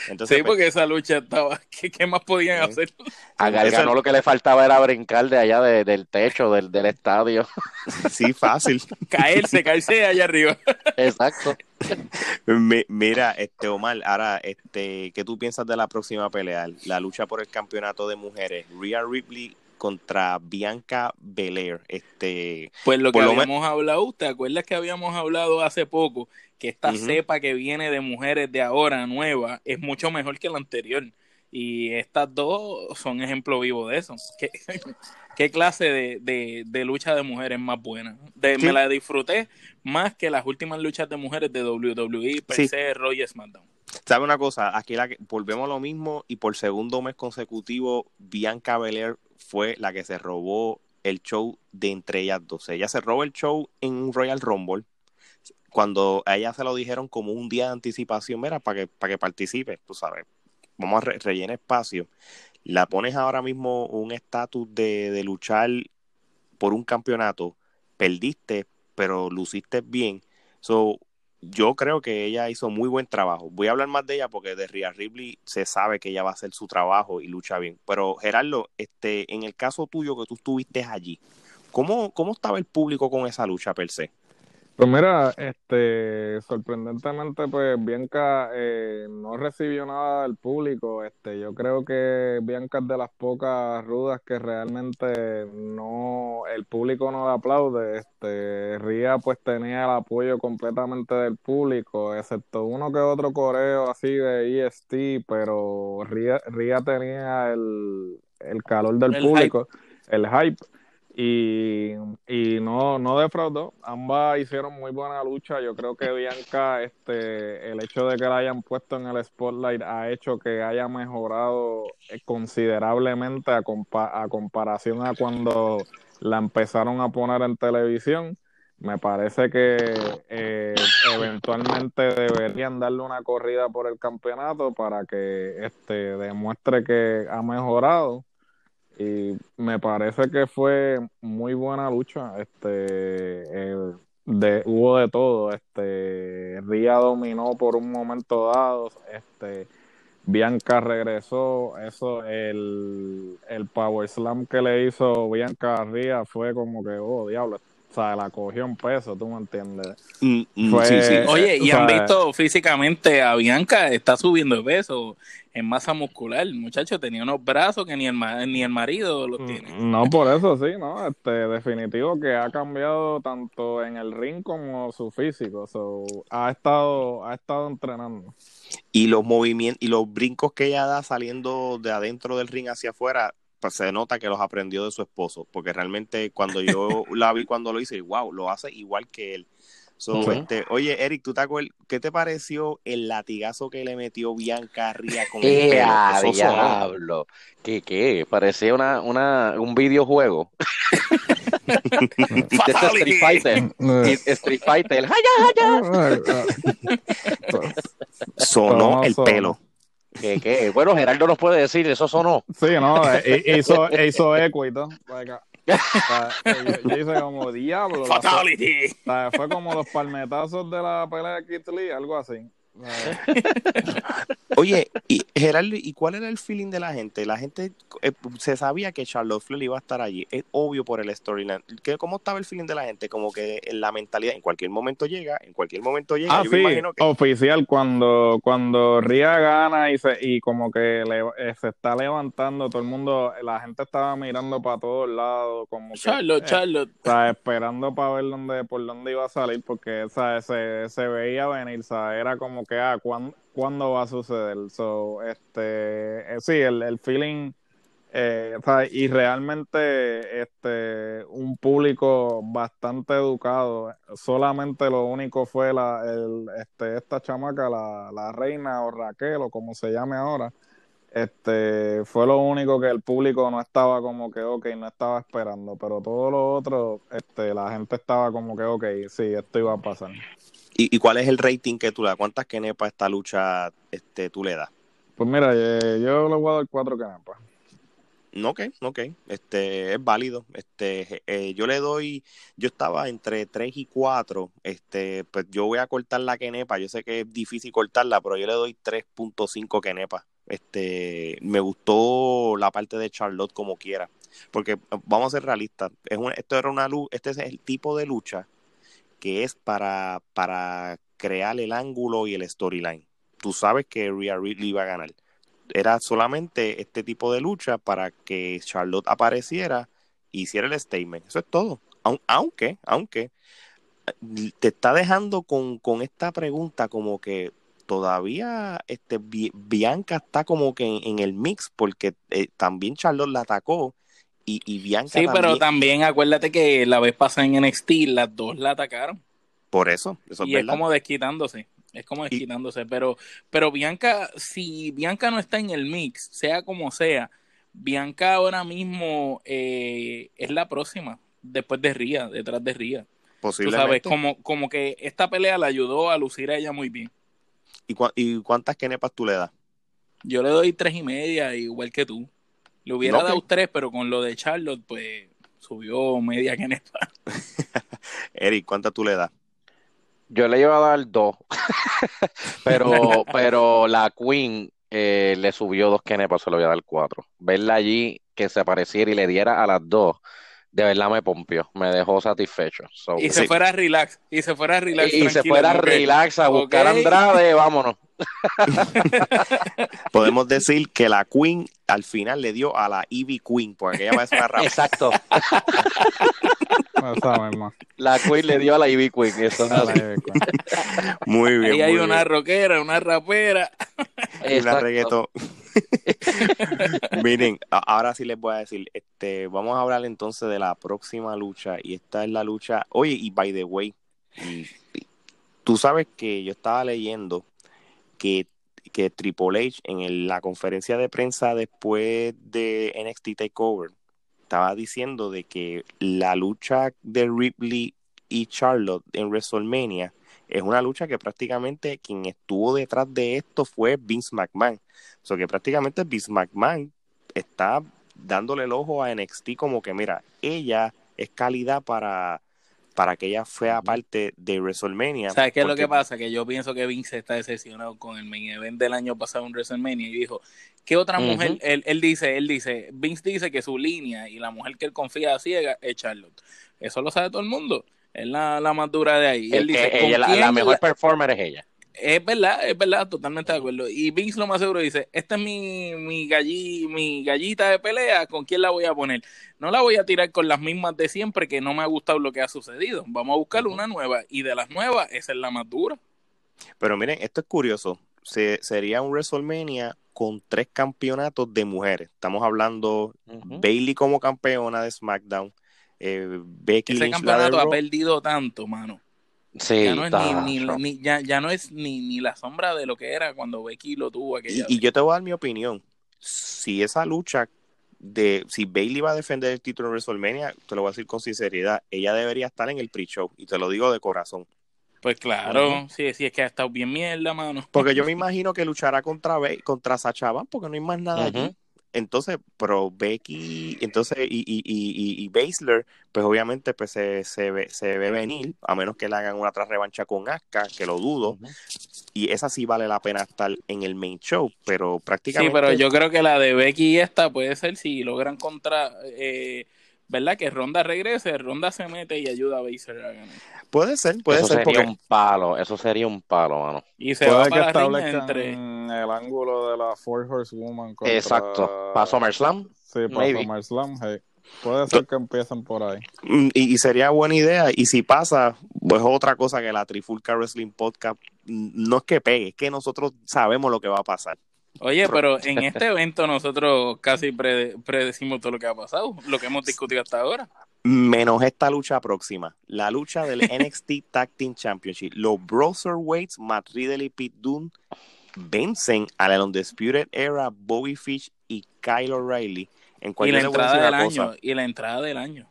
Entonces, sí, pues, porque esa lucha estaba... ¿Qué, qué más podían hacer? A Galgano lo que le faltaba era brincar de allá del techo del, del estadio. Sí, fácil. caerse, caerse allá arriba. Exacto. Mira, este Omar, ahora, este, ¿qué tú piensas de la próxima pelea? La lucha por el campeonato de mujeres. Rhea Ripley contra Bianca Belair. Este, pues lo que habíamos hablado, ¿te acuerdas que habíamos hablado hace poco? Que esta cepa que viene de mujeres de ahora, nueva, es mucho mejor que la anterior. Y estas dos son ejemplo vivo de eso. ¿Qué, qué clase de, de, lucha de mujeres más buena? Me la disfruté más que las últimas luchas de mujeres de WWE, PC, sí. Roy SmackDown. ¿Sabe una cosa? Aquí la, volvemos a lo mismo y por segundo mes consecutivo, Bianca Belair fue la que se robó el show de entre ellas dos. Ella se robó el show en un Royal Rumble cuando a ella se lo dijeron como un día de anticipación, mira, para que, para que participe, tú sabes vamos a rellenar espacio, la pones ahora mismo un estatus de, de luchar por un campeonato, perdiste, pero luciste bien. So, yo creo que ella hizo muy buen trabajo. Voy a hablar más de ella porque de Rhea Ripley se sabe que ella va a hacer su trabajo y lucha bien. Pero Gerardo, este, en el caso tuyo que tú estuviste allí, ¿cómo, cómo estaba el público con esa lucha per se? Pues mira, este, sorprendentemente, pues Bianca eh, no recibió nada del público. Este, yo creo que Bianca es de las pocas rudas que realmente no, el público no le aplaude. Este, Ría pues tenía el apoyo completamente del público, excepto uno que otro coreo así de EST, pero Ría, tenía el, el calor del público, el hype y, y no, no defraudó. Ambas hicieron muy buena lucha. Yo creo que Bianca, este, el hecho de que la hayan puesto en el spotlight ha hecho que haya mejorado eh, considerablemente a, a comparación a cuando la empezaron a poner en televisión. Me parece que eh, eventualmente deberían darle una corrida por el campeonato para que este, demuestre que ha mejorado y me parece que fue muy buena lucha. Este, de, hubo de todo. Este, Ría dominó por un momento dado. Este, Bianca regresó. Eso, el, el Power Slam que le hizo Bianca a Ría fue como que, oh, diablo, sea, la cogió en peso, tú me entiendes. Mm, mm, Oye, y han visto físicamente a Bianca, está subiendo de peso en masa muscular. El muchacho tenía unos brazos que ni el, ni el marido los mm, tiene. No, por eso sí, ¿no? Este, definitivo que ha cambiado tanto en el ring como su físico. So, ha estado, ha estado entrenando. Y los movimientos y los brincos que ella da saliendo de adentro del ring hacia afuera, pues se nota que los aprendió de su esposo, porque realmente cuando yo la vi cuando lo hice, wow, lo hace igual que él. Este, oye, Eric, ¿tú te acuerdas? ¿Qué te pareció el latigazo que le metió Bianca Ría con el pelo? diablo! ¿Qué, qué? Parecía una, una, un videojuego. Street Fighter. Street Fighter. Sonó el pelo. ¿Qué, qué? Bueno, Gerardo nos puede decir, eso sonó. Sí, no, eh, hizo, hizo eco y todo yo, hice como diablo. Fatality. fue como los palmetazos de la pelea de Kit Lee, algo así. Oye, y Gerardo, ¿y cuál era el feeling de la gente? La gente eh, se sabía que Charlotte Flair iba a estar allí, es obvio por el storyline. ¿Cómo estaba el feeling de la gente? Como que la mentalidad, en cualquier momento llega, en cualquier momento llega. Ah, sí, oficial, cuando, cuando Ria gana y, se, y como que eh, se está levantando, todo el mundo, la gente estaba mirando para todos lados, como Charlotte, que, Charlotte. esperando para ver dónde, por dónde iba a salir, porque Se, se veía venir, era como que, ah, ¿cuándo, va a suceder? So, este, eh, sí, el, el feeling, eh, y realmente este, un público bastante educado, solamente lo único fue la, el, este, esta chamaca, la, la reina o Raquel o como se llame ahora, este fue lo único que el público no estaba como que ok, no estaba esperando, pero todo lo otro, este, la gente estaba como que ok, sí, esto iba a pasar. ¿Y, cuál es el rating que tú le das? ¿Cuántas kenepas esta lucha este, tú le das? Pues mira, eh, yo le voy a dar cuatro kenepas. Ok, ok, este, es válido. Este, eh, yo le doy, yo estaba entre 3 y 4, este, pues yo voy a cortar la kenepa, yo sé que es difícil cortarla, pero yo le doy 3.5 kenepa. Este, me gustó la parte de Charlotte como quiera, porque vamos a ser realistas, es esto era una luz, este es el tipo de lucha que es para, para crear el ángulo y el storyline. Tú sabes que Rhea Ripley va a ganar. era solamente este tipo de lucha para que Charlotte apareciera e hiciera el statement. Eso es todo. Aunque, aunque, te está dejando con, esta pregunta como que todavía este, Bianca está como que en, el mix porque eh, también Charlotte la atacó y, y Bianca Sí, pero también acuérdate que la vez pasada en NXT las dos la atacaron. Por eso, eso y es, como desquitándose. Es como desquitándose, pero, pero Bianca, si Bianca no está en el mix, sea como sea, Bianca ahora mismo eh, es la próxima, después de Ría, detrás de Ría. Posiblemente. Tú sabes, como, como que esta pelea la ayudó a lucir a ella muy bien. ¿Y, ¿Y cuántas kenepas tú le das? Yo le doy tres y media, igual que tú. Le hubiera dado tres, pero con lo de Charlotte, pues subió media kenepa. Eric, ¿cuántas tú le das? Yo le iba a dar dos, pero, pero la Queen eh, le subió dos kenepas, se lo voy a dar cuatro. Verla allí, que se apareciera y le diera a las dos, de verdad me pompió, me dejó satisfecho. y se fuera relax, y se fuera relax. Y, se fuera relax a buscar a Andrade, vámonos. Podemos decir que la Queen al final le dio a la Evie Queen, porque ella va a ser una Exacto. la Queen le dio a la Ivy Queen. Eso Muy bien. Ahí hay una rockera, una rapera. Una reggaetón. Miren, ahora sí les voy a decir, este, vamos a hablar entonces de la próxima lucha. Y esta es la lucha. Oye, y by the way, tú sabes que yo estaba leyendo que, Triple H en la conferencia de prensa después de NXT Takeover estaba diciendo de que la lucha de Ripley y Charlotte en WrestleMania es una lucha que prácticamente quien estuvo detrás de esto fue Vince McMahon. O sea que prácticamente Vince McMahon está dándole el ojo a NXT como que mira, ella es calidad para para que ella fuera parte de WrestleMania. ¿Sabes qué es lo que pasa? Que yo pienso que Vince está decepcionado con el main event del año pasado en WrestleMania y dijo, ¿qué otra mujer? Él, él, dice, él dice, Vince dice que su línea y la mujer que él confía ciega es Charlotte. Eso lo sabe todo el mundo. Es la, la más dura de ahí. Él dice, ella, la, mejor performer es ella. Es verdad, es verdad, totalmente de acuerdo. Y Vince lo más seguro dice, esta es mi, mi, mi gallita de pelea, ¿con quién la voy a poner? No la voy a tirar con las mismas de siempre, que no me ha gustado lo que ha sucedido. Vamos a buscar una nueva. Y de las nuevas, esa es la más dura. Pero miren, esto es curioso. Se, sería un WrestleMania con tres campeonatos de mujeres. Estamos hablando Bailey como campeona de SmackDown. Eh, Becky Ese campeonato ha perdido tanto, mano ya no es ni, ya, no es ni, la sombra de lo que era cuando Becky lo tuvo aquella y, yo te voy a dar mi opinión. Si esa lucha de si Bailey va a defender el título de WrestleMania, te lo voy a decir con sinceridad, ella debería estar en el pre-show y te lo digo de corazón. Pues claro, sí, sí, es que ha estado bien mierda, mano. Porque yo me imagino que luchará contra, contra Sacha porque no hay más nada allí entonces, pero Becky, entonces, y, y, y, y Baszler, pues obviamente pues se, se, ve, se ve venir, a menos que le hagan una otra revancha con Asuka, que lo dudo, y esa sí vale la pena estar en el main show, pero prácticamente... Sí, pero yo creo que la de Becky y esta puede ser si logran contra... Eh, ¿Verdad? Que Ronda regrese, Ronda se mete y ayuda a Baszler a ganar. Puede ser, puede eso ser. Sería un palo, eso sería un palo, mano. Y se va para que entre el ángulo de la Four Horsewoman contra... Exacto, para SummerSlam. Sí, para SummerSlam, Puede ser que empiecen por ahí. Mm, y, sería buena idea. Y si pasa, pues otra cosa que la Trifulca Wrestling Podcast no es que pegue, es que nosotros sabemos lo que va a pasar. Oye, pero en este evento nosotros casi predecimos todo lo que ha pasado, lo que hemos discutido hasta ahora menos esta lucha próxima, la lucha del NXT Tag Team Championship. Los Weights, Matt Riddle y Pete Dunne vencen a la Undisputed Era, Bobby Fish y Kyle O'Reilly. En y la entrada del año. Y la entrada del año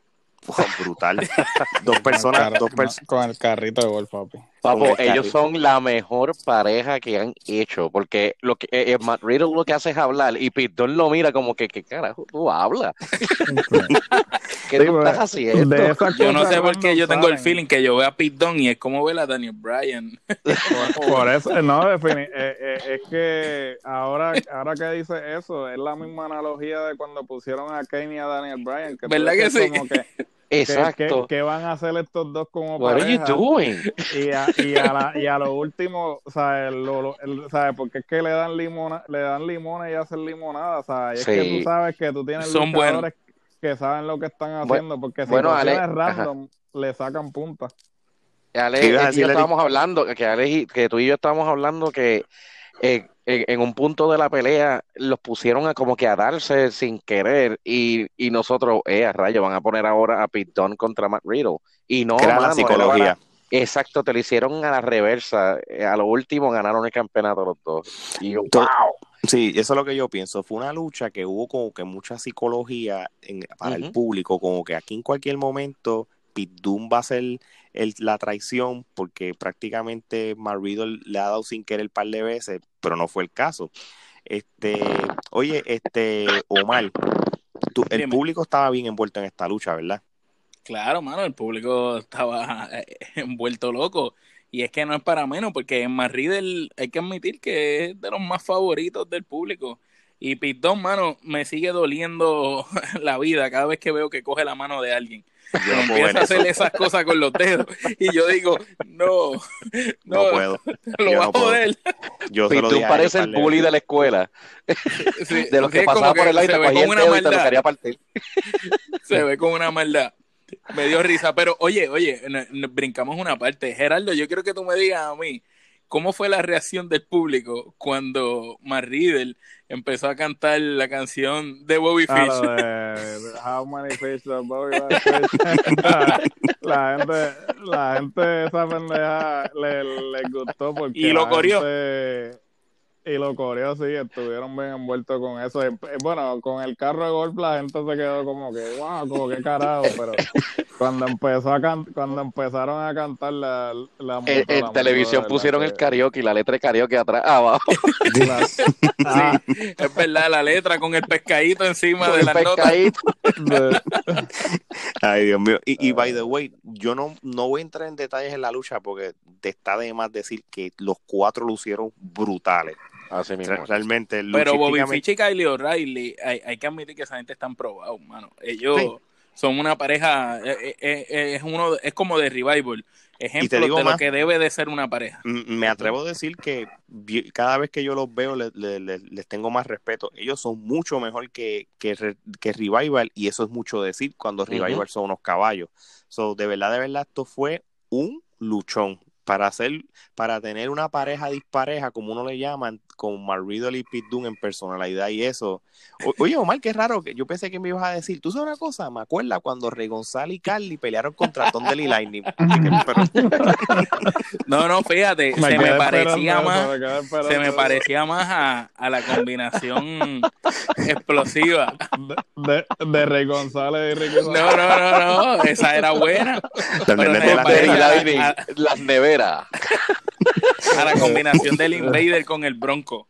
brutal. dos personas, dos con el carrito de golf, papi. Papo, ellos son la mejor pareja que han hecho, porque lo que eh, eh, Matt Riddle lo que hace es hablar y Pitón lo mira como que, ¿qué carajo tú hablas? ¿Qué tú estás haciendo? Yo no sé por qué yo tengo el feeling que yo veo a Pitón y es como ver a Daniel Bryan. Por, eso, no, eh, es que ahora, ahora que dice eso, es la misma analogía de cuando pusieron a Kane y a Daniel Bryan. ¿Verdad que sí? Exacto. ¿Qué, van a hacer estos dos como What pareja? Are you doing? Y a, y a, la, y a lo último, ¿sabes? Lo, ¿sabes? Porque es que le dan limona, le dan limones y hacen limonada, ¿sabes? es que tú sabes que tú tienes Son luchadores que saben lo que están haciendo, porque si bueno, Ale, random le sacan punta. Ale, y yo estábamos hablando, que, Ale, que tú y yo estábamos hablando que eh, en, un punto de la pelea los pusieron a como que a darse sin querer y, y nosotros, eh, a rayo, van a poner ahora a Pitón contra Matt Riddle. Y no, la psicología. exacto, te lo hicieron a la reversa. Eh, a lo último ganaron el campeonato los dos. Y wow. Sí, eso es lo que yo pienso. Fue una lucha que hubo como que mucha psicología para el público, como que aquí en cualquier momento Pit va a ser la traición porque prácticamente Marrido le ha dado sin querer el par de veces, pero no fue el caso. Este, oye, este, Omar, el público estaba bien envuelto en esta lucha, ¿verdad? Claro, mano, el público estaba eh, envuelto loco. Y es que no es para menos, porque Marrido hay que admitir que es de los más favoritos del público. Y Pitón, mano, me sigue doliendo la vida cada vez que veo que coge la mano de alguien. Yo no empieza a hacer esas cosas con los dedos. Y yo digo, no, no, no puedo. Lo va a joder. Yo tú pareces el bully de la escuela. de los que pasaba por el aire, se ve con una maldad. Se ve con una maldad. Me dio risa, pero oye, oye, brincamos una parte. Geraldo, yo quiero que tú me digas a mí, ¿cómo fue la reacción del público cuando Matt empezó a cantar la canción de Bobby Fish. how many fish does Bobby la gente, la gente esa pendeja le, le gustó porque y lo corrió. Y lo coreó, sí, estuvieron bien envueltos con eso. Bueno, con el carro de golf la gente se quedó como que, wow, como que carajo, pero cuando empezó a cuando empezaron a cantar la, la En, televisión pusieron el karaoke, la letra de karaoke atrás, abajo. sí, es verdad, la letra con el pescadito encima de la pescadito. Ay, Dios mío. Y, y, by the way, yo no, no voy a entrar en detalles en la lucha porque te está de más decir que los cuatro lucieron brutales. Realmente. Pero Bobby Fish y Kylie O'Reilly, hay, hay, que admitir que esa gente están probados, mano. Ellos son una pareja, eh, eh, eh, es, uno, es como de revival. Ejemplo de lo que debe de ser una pareja. Me atrevo a decir que cada vez que yo los veo les tengo más respeto. Ellos son mucho mejor que, que, Revival y eso es mucho decir cuando Revival son unos caballos. So, de verdad, de verdad, esto fue un luchón para hacer, para tener una pareja dispareja, como uno le llaman, con Mar y Pete Dunne en personalidad y eso. oye, Omar, qué raro, que yo pensé que me ibas a decir, tú sabes una cosa, me acuerdo cuando Rey González y Carly pelearon contra Tondel y Lightning. no, no, fíjate, se me parecía más, se me parecía más a, a la combinación explosiva. De, de, Rey González y Rey González. No, no, no, no, esa era buena. Las neveras. A la combinación del Invader con el Bronco.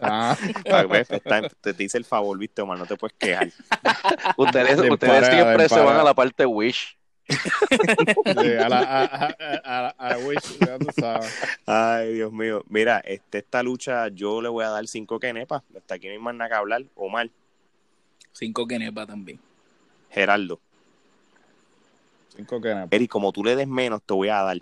Ah. te, dice el favor, viste, Omar, no te puedes quejar. ustedes ustedes siempre se van a la parte Wish. a, la, a, a, Wish, ya tú sabes. Ay, Dios mío. Mira, este, esta lucha yo le voy a dar cinco kenepas. Hasta aquí no hay más nada que hablar. Omar. Cinco kenepas también. Geraldo. Cinco kenepas. Eri, como tú le des menos, te voy a dar.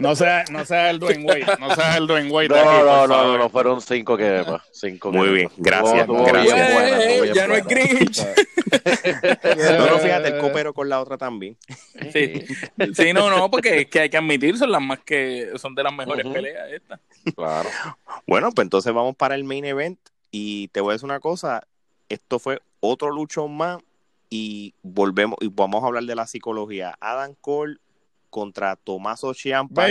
No sea, no sea el Dwayne Wade, no sea el Dwayne Wade. No, no, no, no, fueron cinco que cinco Muy bien, gracias. gracias. ya no es Grinch. no, no, fíjate, el copero con la otra también. Sí, sí no, no, porque es que hay que admitir, son las más que son de las mejores peleas estas. Claro. Bueno, pues entonces vamos para el main event y te voy a decir una cosa, esto fue otro luchón más y volvemos y vamos a hablar de la psicología. Adam Cole contra Tomaso Ciampa.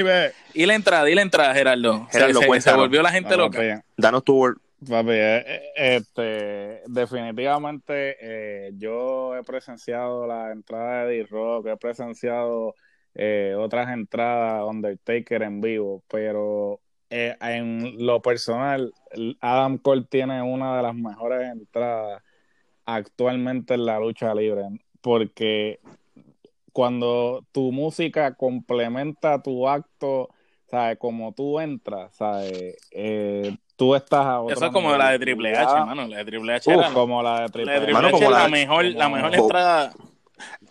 Y la entrada, y la entrada, Gerardo. Gerardo se, se, volvió la gente loca. Danos tu word. Papi, eh, eh, este, definitivamente eh, yo he presenciado la entrada de D-Rock, he presenciado otras entradas Undertaker en vivo, pero en lo personal, Adam Cole tiene una de las mejores entradas actualmente en la lucha libre, porque cuando tu música complementa tu acto, ¿sabes? Como tú entras, ¿sabes? Eh, tú estás a Eso es como la de Triple H, mano. La de Triple H era, como la de Triple, H. Como la, mejor, la mejor entrada.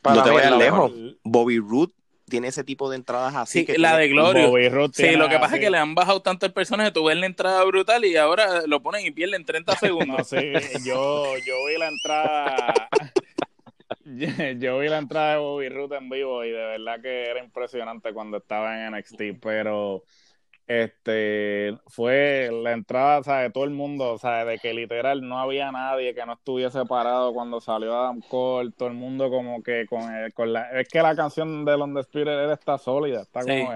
Para no te vayas lejos. Bobby Roode tiene ese tipo de entradas así. Sí, que la de Gloria. Sí, lo que pasa es que le han bajado tanto el personaje, tú ves la entrada brutal y ahora lo ponen y pierden 30 segundos. sí, yo, yo vi la entrada. yo vi la entrada de Bobby Root en vivo y de verdad que era impresionante cuando estaba en NXT, pero este fue la entrada ¿sabes? de todo el mundo, ¿sabes? de que literal no había nadie que no estuviese parado cuando salió Adam Cole, todo el mundo como que con, con la es que la canción de London Spirit está sólida, está como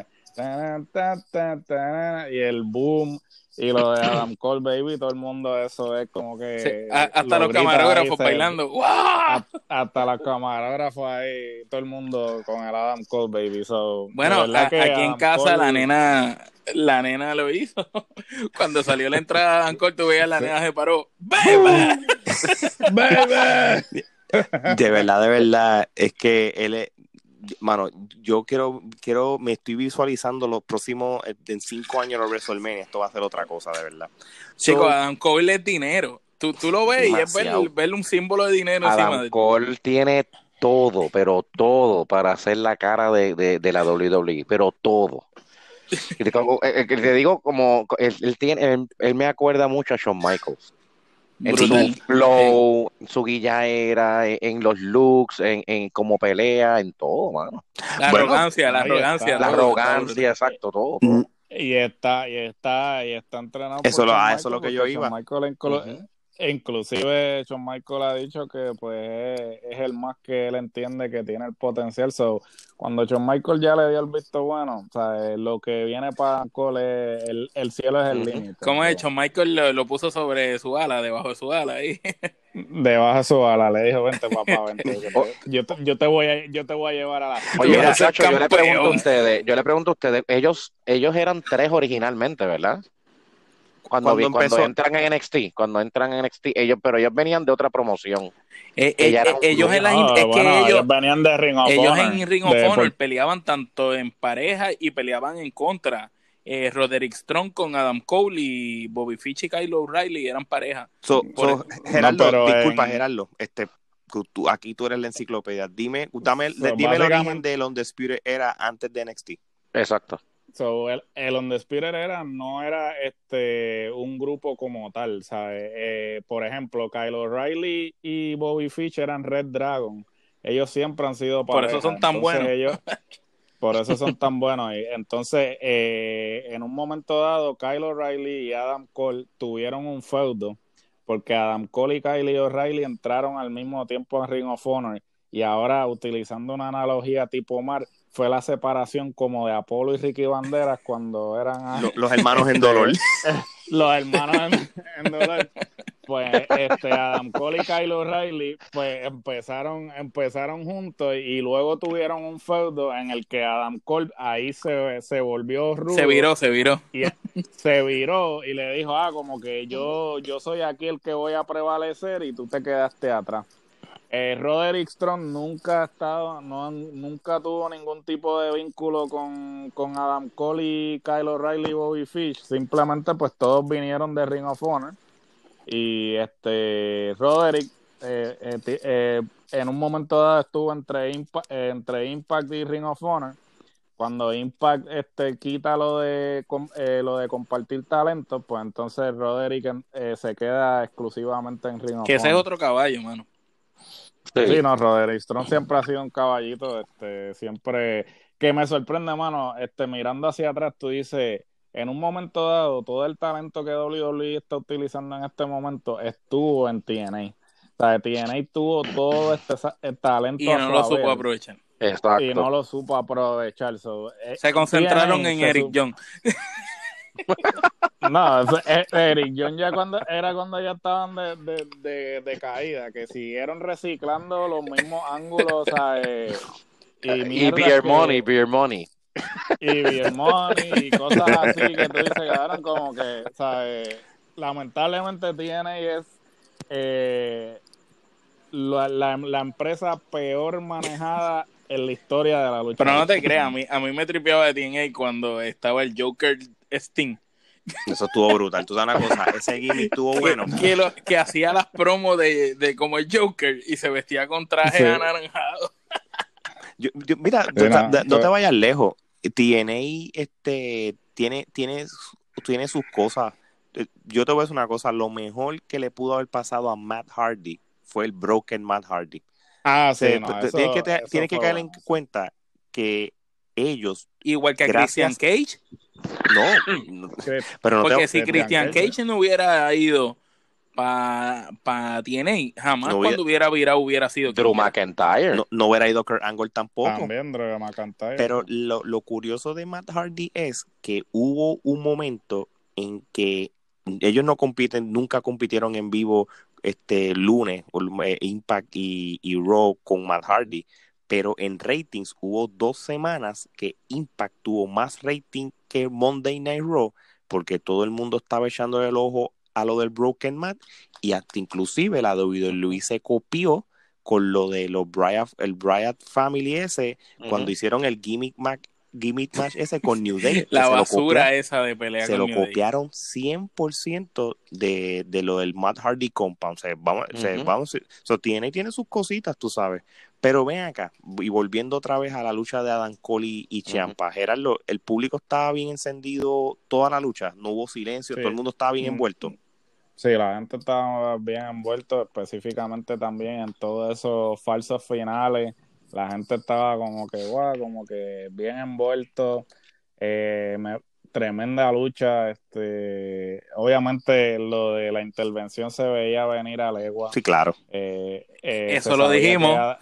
y el boom y lo de Adam Cole Baby, todo el mundo eso es como que hasta los camarógrafos bailando, hasta los camarógrafos ahí, todo el mundo con el Adam Cole Baby, so, bueno, aquí en casa la nena la nena lo hizo. Cuando salió la entrada de Cole, tú veías la nena se paró. ¡Baby! ¡Baby! De verdad, de verdad, es que él es, mano, yo quiero, quiero, me estoy visualizando los próximos, eh, en cinco años los WrestleMania, esto va a ser otra cosa, de verdad. Chicos, Adam Cole es dinero. Tú, tú lo ves y es ver, un símbolo de dinero Adam Cole tiene todo, pero todo para hacer la cara de, de la WWE, pero todo. Eh, eh, te digo, como él, tiene, él, me acuerda mucho a Shawn Michaels. En su flow, su guillaera, en, en los looks, en, en cómo pelea, en todo, mano. La arrogancia, la arrogancia. La arrogancia, exacto, todo. Y está, y está, y está entrenado. Eso, lo, eso es lo que yo iba. Michael inclusive Shawn Michael ha dicho que pues es, el más que él entiende que tiene el potencial. So, cuando Shawn Michael ya le dio el visto bueno, o sea, lo que viene para Cole, el, el cielo es el límite. ¿Cómo es? Shawn Michael lo, puso sobre su ala, debajo de su ala ahí. Debajo de su ala, le dijo, vente papá, vente. Yo te, yo te, voy, a, yo te voy a llevar a la... Oye, muchachos, yo le pregunto a ustedes, yo le pregunto a ustedes, ellos, ellos eran tres originalmente, ¿verdad? Cuando, cuando, entran en NXT, cuando entran en NXT, ellos, pero ellos venían de otra promoción. Eh, eh, eh, ellos en la, es que ellos, venían de Ring of ellos en Ring of Honor peleaban tanto en pareja y peleaban en contra. Roderick Strong con Adam Cole y Bobby Fish y Kyle O'Reilly eran pareja. Gerardo, disculpa, Gerardo, este, tú, aquí tú eres la enciclopedia. Dime, dame, dime el origen de Undisputed era antes de NXT. Exacto. So, el, el Undisputed era, no era este un grupo como tal, ¿sabes? Eh, por ejemplo, Kyle O'Reilly y Bobby Fish eran Red Dragon. Ellos siempre han sido Por eso son tan buenos. Ellos, por eso son tan buenos. Entonces, eh, en un momento dado, Kyle O'Reilly y Adam Cole tuvieron un feudo, porque Adam Cole y Kyle O'Reilly entraron al mismo tiempo en Ring of Honor. Y ahora, utilizando una analogía tipo Mar, fue la separación como de Apolo y Ricky Banderas cuando eran los, hermanos en dolor. los hermanos en, dolor. Pues este Adam Cole y Kyle O'Reilly pues empezaron empezaron juntos y luego tuvieron un feudo en el que Adam Cole ahí se, se volvió rudo. Se viró, se viró. Y se viró y le dijo, "Ah, como que yo yo soy aquí el que voy a prevalecer y tú te quedaste atrás." Eh, Roderick Strong nunca ha estado, no, nunca tuvo ningún tipo de vínculo con, con Adam Cole y Kyle O'Reilly y Bobby Fish. Simplemente, pues todos vinieron de Ring of Honor. Y este Roderick, eh, eh, eh, en un momento dado estuvo entre, entre Impact y Ring of Honor. Cuando Impact este, quita lo de, lo de compartir talento, pues entonces Roderick se queda exclusivamente en Ring of Honor. Que ese es otro caballo, mano. Sí. no, Roderick Strong siempre ha sido un caballito, este, siempre que me sorprende, mano, este, mirando hacia atrás, tú dices, en un momento dado, todo el talento que WWE está utilizando en este momento estuvo en TNA. O sea, TNA tuvo todo este, talento. Y no lo supo aprovechar. Exacto. Y no lo supo aprovechar. Eh, Se concentraron en Eric John. No, eh, Eric John ya cuando era cuando ya estaban de, de, de, caída, que siguieron reciclando los mismos ángulos, eh, y, beer money, beer money. Y beer money y cosas así que tú dices quedaron como que, ¿sabes? Lamentablemente tiene es eh, la, la, la empresa peor manejada en la historia de la lucha. Pero no te creas, a mí, a mí me tripeaba de TNA cuando estaba el Joker Sting Eso estuvo brutal. Tú sabes una cosa, ese gimmick estuvo bueno. Que, que hacía las promos de, de, como el Joker y se vestía con traje anaranjado. mira, no te vayas lejos. TNA este, tiene, tiene, tiene sus cosas. Yo te voy a decir una cosa, lo mejor que le pudo haber pasado a Matt Hardy fue el Broken Matt Hardy. Ah, sí. tienes que, caer en cuenta que ellos. Igual que a Christian Cage. No, pero no porque si Christian Cage, no hubiera ido para pa TNA, jamás cuando hubiera virado hubiera sido Drew McIntyre. No, hubiera ido Kurt Angle tampoco. También Drew McIntyre. Pero lo, lo curioso de Matt Hardy es que hubo un momento en que ellos no compiten, nunca compitieron en vivo este lunes, eh, Impact y, y Raw con Matt Hardy, pero en ratings hubo dos semanas que Impact tuvo más rating que Monday Night Raw, porque todo el mundo estaba echando el ojo a lo del Broken Mat y hasta inclusive la WWE se copió con lo de los Bryant, el Bryant Family ese, cuando hicieron el gimmick match, gimmick match ese con New Day. la basura esa de pelea. Se lo copiaron 100% de, de lo del Matt Hardy Compound. O sea, vamos, vamos, tiene, tiene sus cositas, tú sabes. Pero ven acá, y volviendo otra vez a la lucha de Adam Cole y, Champa, Gerardo, el público estaba bien encendido toda la lucha, no hubo silencio, todo el mundo estaba bien mm. envuelto. Sí, la gente estaba bien envuelto, específicamente también en todos esos falsos finales. La gente estaba como que, guau, como que bien envuelto. Eh, tremenda lucha. Este, obviamente lo de la intervención se veía venir a legua. Sí, claro. Eh, eh, Eso lo dijimos.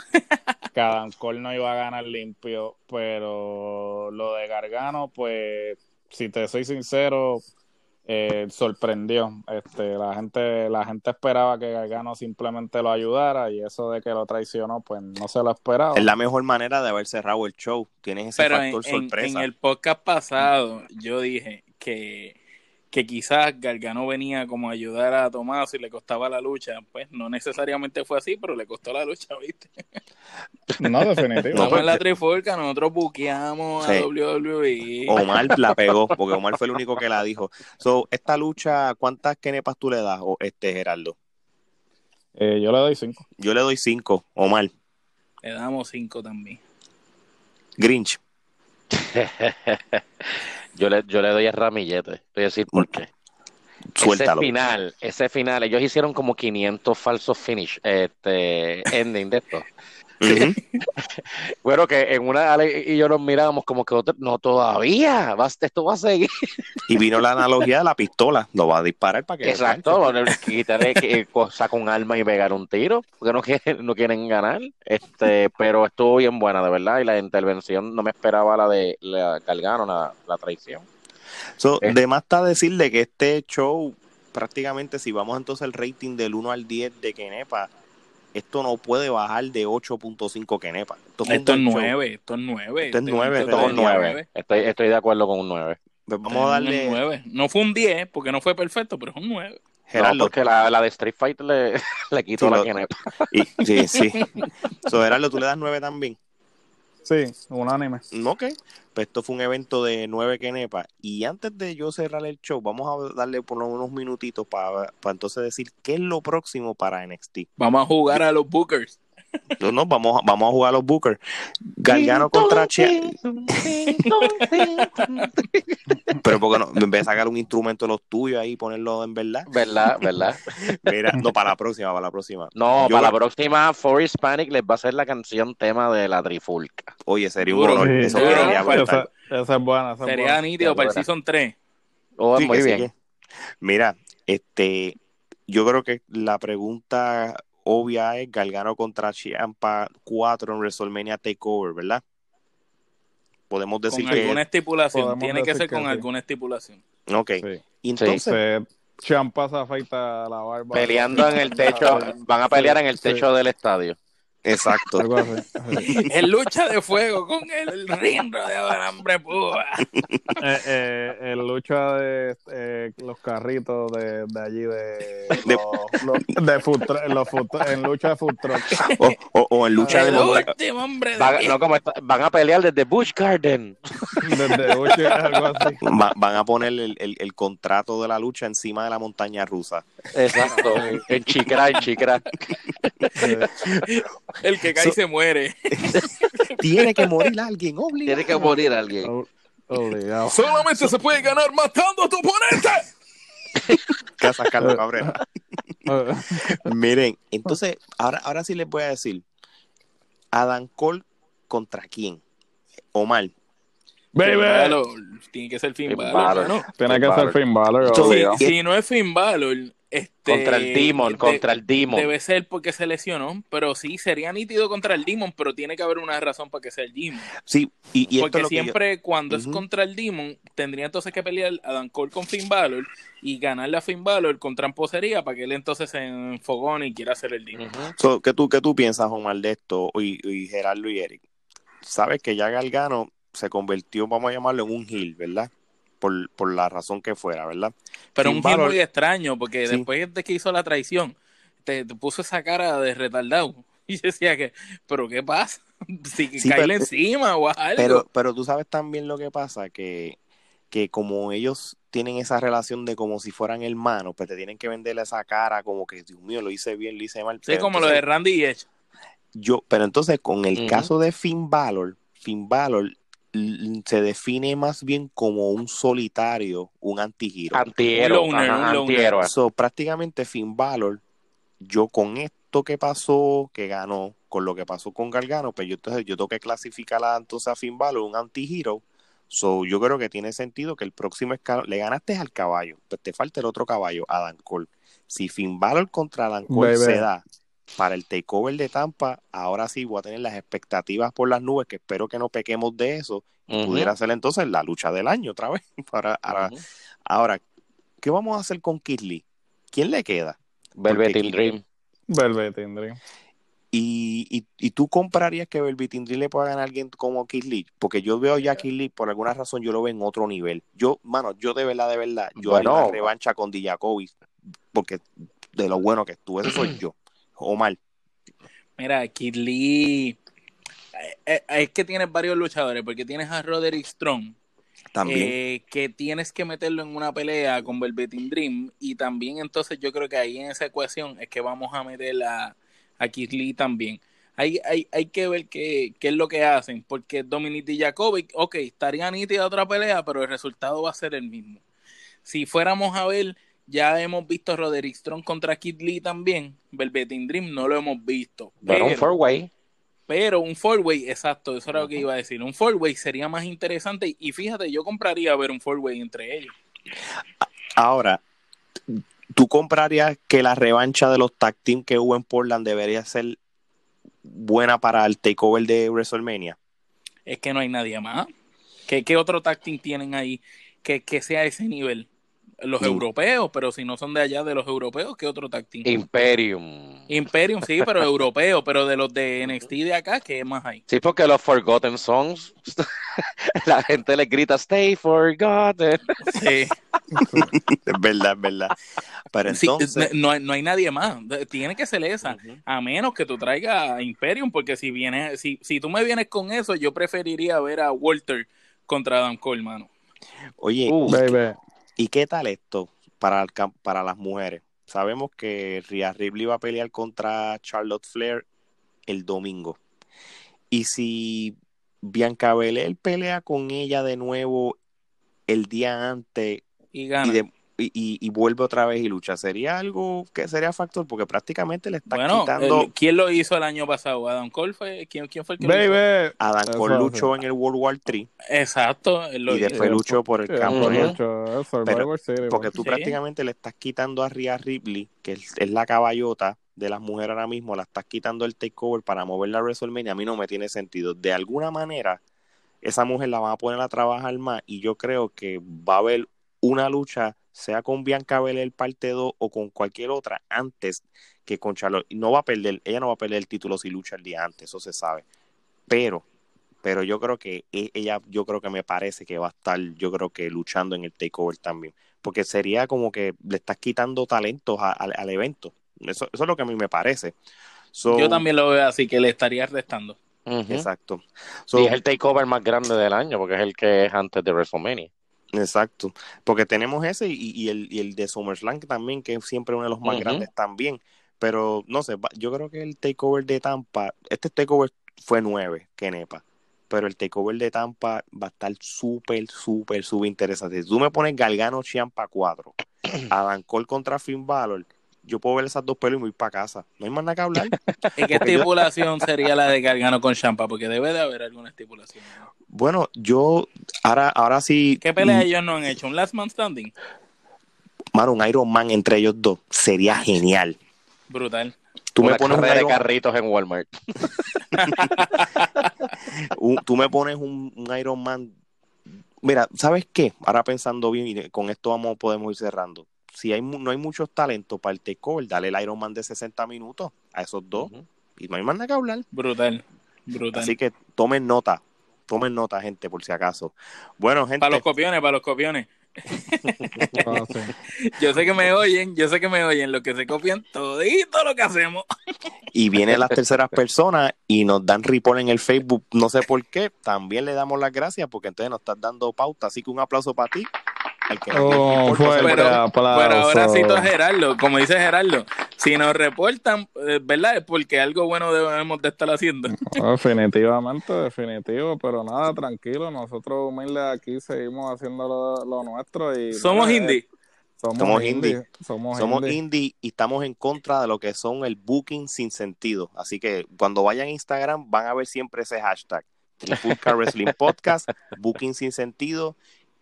Cada Col no iba a ganar limpio, pero lo de Gargano, pues, si te soy sincero, eh, sorprendió. Este, la gente, la gente esperaba que Gargano simplemente lo ayudara y eso de que lo traicionó, pues no se lo esperaba. Es la mejor manera de haber cerrado el show. Tienes ese factor sorpresa. En el podcast pasado yo dije que que quizás Gargano venía como a ayudar a Tomás y le costaba la lucha. Pues no necesariamente fue así, pero le costó la lucha, ¿viste? No, definitivamente. Estamos en la triforca, nosotros buqueamos a WWE. Omar la pegó, porque Omar fue el único que la dijo. So, esta lucha, ¿cuántas kenepas tú le das, este Gerardo? Eh, yo le doy cinco. Yo le doy cinco, Omar. Le damos cinco también. Grinch. Yo le, yo le doy el ramillete. Voy a decir por qué. Ese final, ese final, ellos hicieron como 500 falsos finish, este, ending de esto. bueno, que en una Ale y yo nos mirábamos como que no todavía, esto va a seguir. y vino la analogía de la pistola, lo va a disparar para que. Exacto, quitarle que saca un arma y pegar un tiro, porque no quieren, no quieren ganar. Este, pero estuvo bien buena, de verdad, y la intervención no me esperaba la de la Cargano, la, la traición. So, de más está decirle que este show, prácticamente, si vamos entonces al rating del 1 al 10 de Kenepa, esto no puede bajar de 8.5 kenepa. Esto, esto es 9, esto es 9. Esto es 9. Esto es 9. Estoy, estoy de acuerdo con un 9. Pues vamos a darle... 9. No fue un 10 porque no fue perfecto, pero es un 9. Gerardo, no, porque la, la, de Street Fighter le, le quitó la kenepa. sí, sí. so, Gerardo, ¿tú le das 9 también? Sí, unánime. Ok, pues esto fue un evento de nueve Kenepa. Y antes de yo cerrar el show, vamos a darle por unos minutitos para, para entonces decir qué es lo próximo para NXT. Vamos a jugar a los Bookers. No, no, vamos, vamos a jugar a los Booker. Galgano contra Chia. Pero porque no, en vez de sacar un instrumento de los tuyos ahí y ponerlo en verdad. Verdad, verdad. Mira, no, para la próxima, para la próxima. No, para la próxima, For Hispanic les va a ser la canción tema de la Trifulca. Oye, sería un honor. eso sería esa, esa, es buena. Esa sería buena. nítido para el Season 3. Oh, muy bien. Mira, este, yo creo que la pregunta obvia es Galgano contra Ciampa 4 en WrestleMania Takeover, ¿verdad? Podemos decir con alguna estipulación, tiene que ser con alguna estipulación. Ok. entonces Ciampa se afeita la barba. Peleando en el techo, van a pelear en el techo del estadio. Exacto. el lucha de fuego con el ring rodeado de alambre púa. Eh, eh, el lucha de eh, los carritos de, de allí de los, los, de food los en lucha de food truck. O, o, o en lucha de último hombre de van, no, como está, van a pelear desde Bush Garden. Desde Bush, algo así. Va, van a poner el, el, el, contrato de la lucha encima de la montaña rusa. Exacto, en Chicra, en Chicra. El que cae so, se muere. Tiene que morir alguien, obligado. Tiene que morir alguien. Obligado. Solamente se puede ganar matando a tu oponente. Casa Carlos Cabrera. Miren, entonces, ahora, ahora sí les voy a decir. Adam Cole contra quién? Omar. Baby. Tiene que ser Finn, Finn Balor. ¿no? Tiene que ser Finn Balor. Si, si no es Finn Balor, este, contra el Demon, contra el Demon. Debe ser porque se lesionó, pero sí, sería nítido contra el Demon, pero tiene que haber una razón para que sea el Demon. Sí, y, y porque esto siempre yo... cuando uh -huh. es contra el Demon, tendría entonces que pelear Adam Cole con Finn Balor y ganarle a Finn Balor con tramposería para que él entonces se enfogone y quiera hacer el Demon. Uh -huh. so, ¿qué, tú, ¿Qué tú piensas, Omar, de esto? Y, y Gerardo y Eric. Sabes que ya Galgano se convirtió, vamos a llamarlo, en un heel, ¿verdad? Por, por, la razón que fuera, ¿verdad? Pero Finn un Balor... muy extraño, porque sí. después de que hizo la traición, te, te, puso esa cara de retardado. Y yo decía que, ¿pero qué pasa? Si sí, cae encima o algo. Pero, pero tú sabes también lo que pasa, que, que como ellos tienen esa relación de como si fueran hermanos, pues te tienen que venderle esa cara como que, Dios mío, lo hice bien, lo hice mal. Sí, pero como entonces, lo de Randy y Edge. Yo, pero entonces, con el uh -huh. caso de Finn Balor, Finn Balor se define más bien como un solitario, un antihero. Antihéroe. Un loner, un loner. So, prácticamente Finn Balor, yo con esto que pasó, que ganó, con lo que pasó con Gargano, pues yo entonces yo tengo que clasificar a, entonces a Finn Balor un antihero. So, yo creo que tiene sentido que el próximo escalón, le ganaste al caballo, pues te falta el otro caballo, Adam Cole. Si Finn Balor contra Adam Cole se da, para el takeover de Tampa, ahora sí voy a tener las expectativas por las nubes, que espero que no pequemos de eso, y uh -huh. pudiera ser entonces la lucha del año otra vez. Para, ahora, uh -huh. ahora, ¿qué vamos a hacer con Kid Lee? ¿Quién le queda? Velveteen Dream. Velveteen Dream. Y, y, y, tú comprarías que Velveteen Dream le pueda ganar a alguien como Kid Lee? Porque yo veo ya a Kid Lee, por alguna razón, yo lo veo en otro nivel. Yo, mano, yo de verdad, de verdad, yo bueno. haría una revancha con Dijakovic, porque de lo bueno que estuve, eso soy yo. Omar. Mira, Kid Lee. Es que tienes varios luchadores, porque tienes a Roderick Strong. También. Eh, que tienes que meterlo en una pelea con Velveteen Dream. Y también, entonces, yo creo que ahí en esa ecuación es que vamos a meter a, a Kid Lee también. Hay, hay, hay que ver qué, qué es lo que hacen, porque Dominic Dijakovic, ok, estaría nítida otra pelea, pero el resultado va a ser el mismo. Si fuéramos a ver ya hemos visto Roderick Strong contra Kid Lee también. Velveteen Dream no lo hemos visto. Pero, pero un four-way. Pero un four-way, exacto, eso era lo que iba a decir. Un four-way sería más interesante. Y fíjate, yo compraría ver un four-way entre ellos. Ahora, ¿tú comprarías que la revancha de los tag team que hubo en Portland debería ser buena para el takeover de WrestleMania? Es que no hay nadie más. ¿Qué, qué otro tag team tienen ahí que, que sea a ese nivel? Los europeos, pero si no son de allá de los europeos, ¿qué otro tag team? Imperium. Imperium, sí, pero europeo, pero de los de NXT de acá, ¿qué más hay? Sí, porque los Forgotten Songs, la gente les grita, stay forgotten. Sí. es verdad, es verdad. Pero entonces... Sí, no, no, hay nadie más, tiene que ser esa, uh -huh. a menos que tú traigas a Imperium, porque si vienes, si, si tú me vienes con eso, yo preferiría ver a Walter contra Adam Cole, mano. Oye, uh, baby. ¿Y qué tal esto para, el, para las mujeres? Sabemos que Rhea Ripley va a pelear contra Charlotte Flair el domingo. Y si Bianca Belair pelea con ella de nuevo el día antes y gana. Y, de, y, y, vuelve otra vez y lucha, ¿sería algo que sería factor? Porque prácticamente le está bueno, quitando. El, ¿Quién lo hizo el año pasado? ¿Adam Cole fue? ¿Quién, quién fue el que Baby. lo hizo? Adam Cole luchó en el World War 3. Exacto. y después luchó por el City, porque tú sí. prácticamente le estás quitando a Rhea Ripley, que es, es la caballota de las mujeres ahora mismo, la estás quitando el takeover para moverla a WrestleMania. A mí no me tiene sentido. De alguna manera, esa mujer la van a poner a trabajar más y yo creo que va a haber una lucha sea con Bianca Belair parte 2 o con cualquier otra, antes que con Charlotte. No va a perder, ella no va a perder el título si lucha el día antes, eso se sabe. Pero, pero yo creo que e, ella, yo creo que me parece que va a estar, yo creo que luchando en el takeover también. Porque sería como que le estás quitando talentos al evento. Eso, eso es lo que a mí me parece. yo también lo veo así, que le estaría restando. Exacto. y es el takeover más grande del año, porque es el que es antes de WrestleMania. Exacto, porque tenemos ese y, el, y el de SummerSlam también, que es siempre uno de los más grandes también. Pero no sé, yo creo que el takeover de Tampa, este takeover fue nueve, que nepa. Pero el takeover de Tampa va a estar súper, súper, súper interesante. Si tú me pones Galgano Chiampa 4, Adam Cole contra Finn Balor, yo puedo ver esas dos pelos y me voy para casa. No hay más nada que hablar. ¿Y qué estipulación sería la de Gargano con Champa? Porque debe de haber alguna estipulación. Bueno, yo ahora, ahora sí. ¿Qué pelea ellos no han hecho? ¿Un Last Man Standing? Mano, un Iron Man entre ellos dos sería genial. Brutal. Tú me pones un de carritos en Walmart. tú me pones un, un, Iron Man. Mira, ¿sabes qué? Ahora pensando bien, y con esto vamos podemos ir cerrando si hay, no hay muchos talentos para el takeover, dale el Iron Man de 60 minutos a esos dos y no hay más nada que hablar. Brutal, brutal. Así que tomen nota, tomen nota, gente, por si acaso. Bueno, gente. Para los copiones, para los copiones. yo sé que me oyen, yo sé que me oyen, los que se copian todito lo que hacemos. y vienen las terceras personas y nos dan ripol en el Facebook, no sé por qué, también le damos las gracias porque entonces nos estás dando pauta, así que un aplauso para ti Oh, pero, ahora cito a Gerardo, como dice Gerardo, si nos reportan, eh, ¿verdad? Es porque algo bueno debemos de estar haciendo. definitivamente, definitivo, pero nada, tranquilo, nosotros humildes aquí seguimos haciendo lo, nuestro y... Somos indie. Somos, indie. Somos, indie. y estamos en contra de lo que son el booking sin sentido. Así que cuando vayan a Instagram van a ver siempre ese hashtag. Trifulca Wrestling Podcast, Booking sin sentido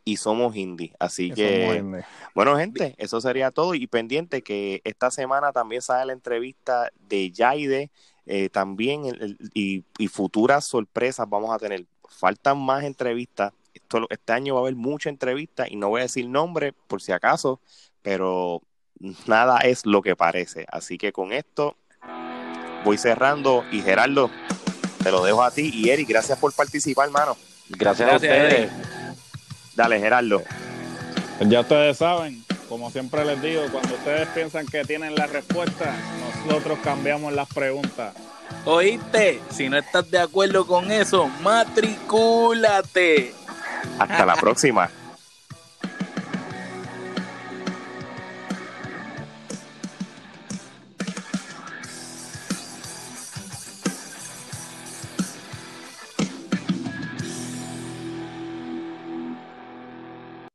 y somos indie. Así que, bueno, gente, eso sería todo. Y pendiente que esta semana también sale la entrevista de Yaide, eh, también y, futuras sorpresas vamos a tener. Faltan más entrevistas. Esto, este año va a haber mucha entrevista y no voy a decir nombre por si acaso, pero nada es lo que parece. Así que con esto voy cerrando y Gerardo, te lo dejo a ti y Eric, gracias por participar, hermano. Gracias, a ustedes. Dale, Gerardo. Ya ustedes saben, como siempre les digo, cuando ustedes piensan que tienen la respuesta, nosotros cambiamos las preguntas. Oíste, si no estás de acuerdo con eso, matricúlate. Hasta la próxima.